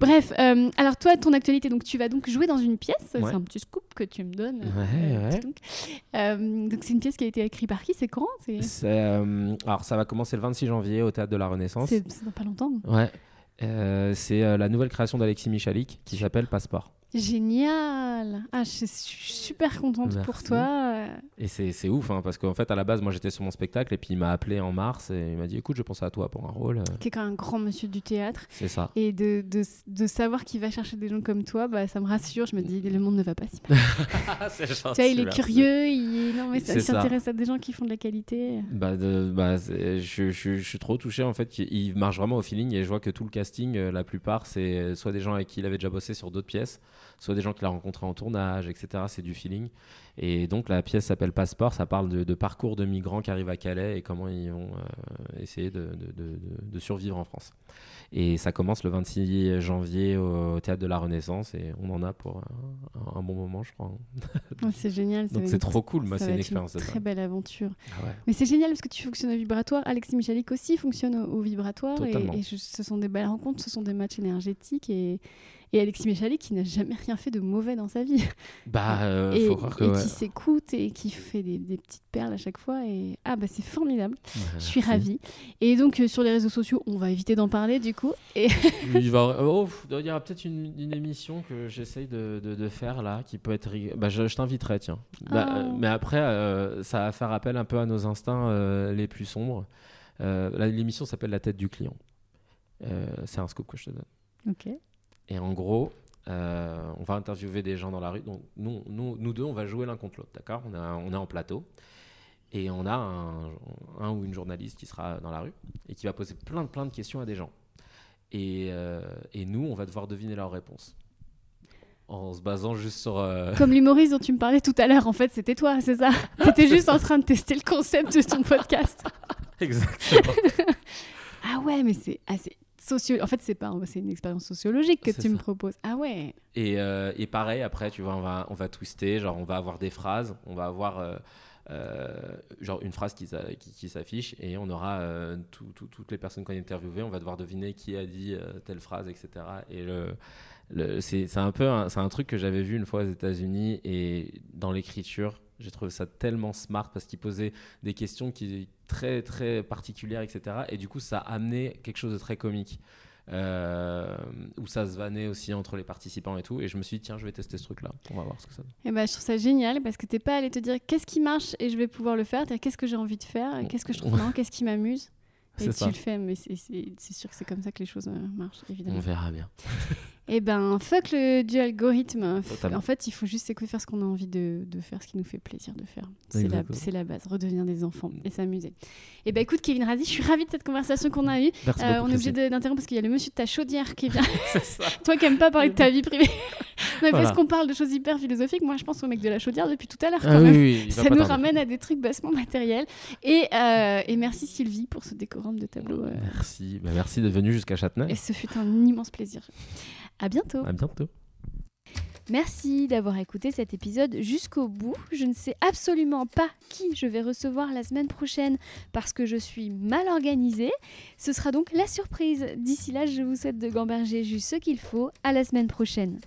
Bref, alors toi, ton actualité, donc tu vas donc jouer dans une pièce. C'est un petit scoop que tu me donnes. donc c'est une pièce qui a été écrite par qui? C'est quand? Alors ça va commencer le 26 janvier au théâtre de la Renaissance. C'est dans pas longtemps. Ouais. Euh, c'est euh, la nouvelle création d'Alexis Michalik qui s'appelle Passeport. Génial Ah, je suis super contente pour toi. Et c'est ouf, hein, parce qu'en fait, à la base, moi, j'étais sur mon spectacle, et puis il m'a appelé en mars, et il m'a dit, écoute, je pense à toi pour un rôle. Qui est quand même un grand monsieur du théâtre. C'est ça. Et de, de, de savoir qu'il va chercher des gens comme toi, bah, ça me rassure. Je me dis, le monde ne va pas si mal. tu vois, il est curieux, il, non, mais il s'intéresse à des gens qui font de la qualité. Bah, de, bah je, je, je, suis trop touché, en fait. Il marche vraiment au feeling, et je vois que tout le casting, euh, la plupart, c'est soit des gens avec qui il avait déjà bossé sur d'autres pièces, soit des gens qu'il a rencontrés en tournage, etc. C'est du feeling. Et donc la pièce s'appelle Passeport, ça parle de, parcours de migrants qui arrivent à Calais et comment ils ont euh, essayé de, de, survivre en France. Et ça commence le 26 janvier au Théâtre de la Renaissance et on en a pour un, bon moment, je crois. Oh, c'est génial. donc c'est trop cool, moi c'est une expérience. Une très belle aventure. Ah Mais c'est génial parce que tu fonctionnes au vibratoire. Alexis Michalik aussi fonctionne au, vibratoire. Et, et ce sont des belles rencontres, ce sont des matchs énergétiques et et Alexis Méchalet qui n'a jamais rien fait de mauvais dans sa vie. Bah, euh, et faut croire que. et ouais. qui s'écoute et qui fait des, des petites perles à chaque fois. Et ah, bah c'est formidable. Ouais, Je suis ravie. Et donc, euh, sur les réseaux sociaux, on va éviter d'en parler du coup. Et Il va- oh, il y aura peut-être une, une émission que j'essaye de, de- de faire là, qui peut être. Bah, je je t'inviterai, tiens. Bah, Ah. euh, mais après, euh, ça va faire appel un peu à nos instincts les plus sombres. L'émission s'appelle La tête du client. C'est un scoop que je te donne. ok. Et en gros, euh, on va interviewer des gens dans la rue. Donc, nous, nous, nous deux, on va jouer l'un contre l'autre, d'accord on, a- on est en plateau. Et on a un, un ou une journaliste qui sera dans la rue et qui va poser plein de, plein de questions à des gens. Et, euh, et nous, on va devoir deviner leurs réponses. En se basant juste sur. euh, Comme l'humoriste dont tu me parlais tout à l'heure, en fait, c'était toi, c'est ça T'étais juste en train de tester le concept de ton podcast. Exactement. Ah ouais, mais c'est assez socio. En fait, c'est pas, c'est une expérience sociologique que tu me proposes. Ah ouais. Et, euh, et pareil, après, tu vois, on va, on va twister, genre on va avoir des phrases, on va avoir euh, euh, genre une phrase qui, qui, qui s'affiche et on aura tout- tout- toutes les personnes qu'on a interviewées, on va devoir deviner qui a dit telle phrase, etc. Et le, le- c'est un peu c'est un truc que j'avais vu une fois aux États-Unis et dans l'écriture, j'ai trouvé ça tellement smart parce qu'il posait des questions qui très très particulières, etc. Et du coup, ça a amené quelque chose de très comique. euh, où ça se vannait aussi entre les participants et tout. Et je me suis dit, tiens, je vais tester ce truc-là. On va voir ce que ça donne. Et ben, je trouve ça génial parce que t'es pas allé te dire qu'est-ce qui marche et je vais pouvoir le faire? Qu'est-ce que j'ai envie de faire, qu'est-ce que je trouve marrant, qu'est-ce qui m'amuse? Et tu ça. le fais, mais c'est- sûr que c'est comme ça que les choses euh, marchent, On évidemment. verra bien. Et ben, fuck le du algorithme. Totalement. En fait, il faut juste écouter faire ce qu'on a envie de, de faire, ce qui nous fait plaisir de faire. C'est la, base, redevenir des enfants et s'amuser. Et ben, écoute, Kevin Razi, je suis ravie de cette conversation qu'on a eue. Merci Euh, on est obligé d'interrompre parce qu'il y a le monsieur de ta chaudière qui vient. Toi qui aimes pas parler de ta vie privée. non, Voilà. parce qu'on parle de choses hyper philosophiques. Moi, je pense au mec de la chaudière depuis tout à l'heure. Ah oui, oui, Ça nous ramène à des trucs bassement matériels. Et, euh, et merci Sylvie pour ce décorum de tableau. euh, Merci. Bah, merci d'être venu jusqu'à Châtenay. et ce fut un immense plaisir. À bientôt. À bientôt. Merci d'avoir écouté cet épisode jusqu'au bout. Je ne sais absolument pas qui je vais recevoir la semaine prochaine parce que je suis mal organisée. Ce sera donc la surprise. D'ici là, je vous souhaite de gamberger juste ce qu'il faut. À la semaine prochaine.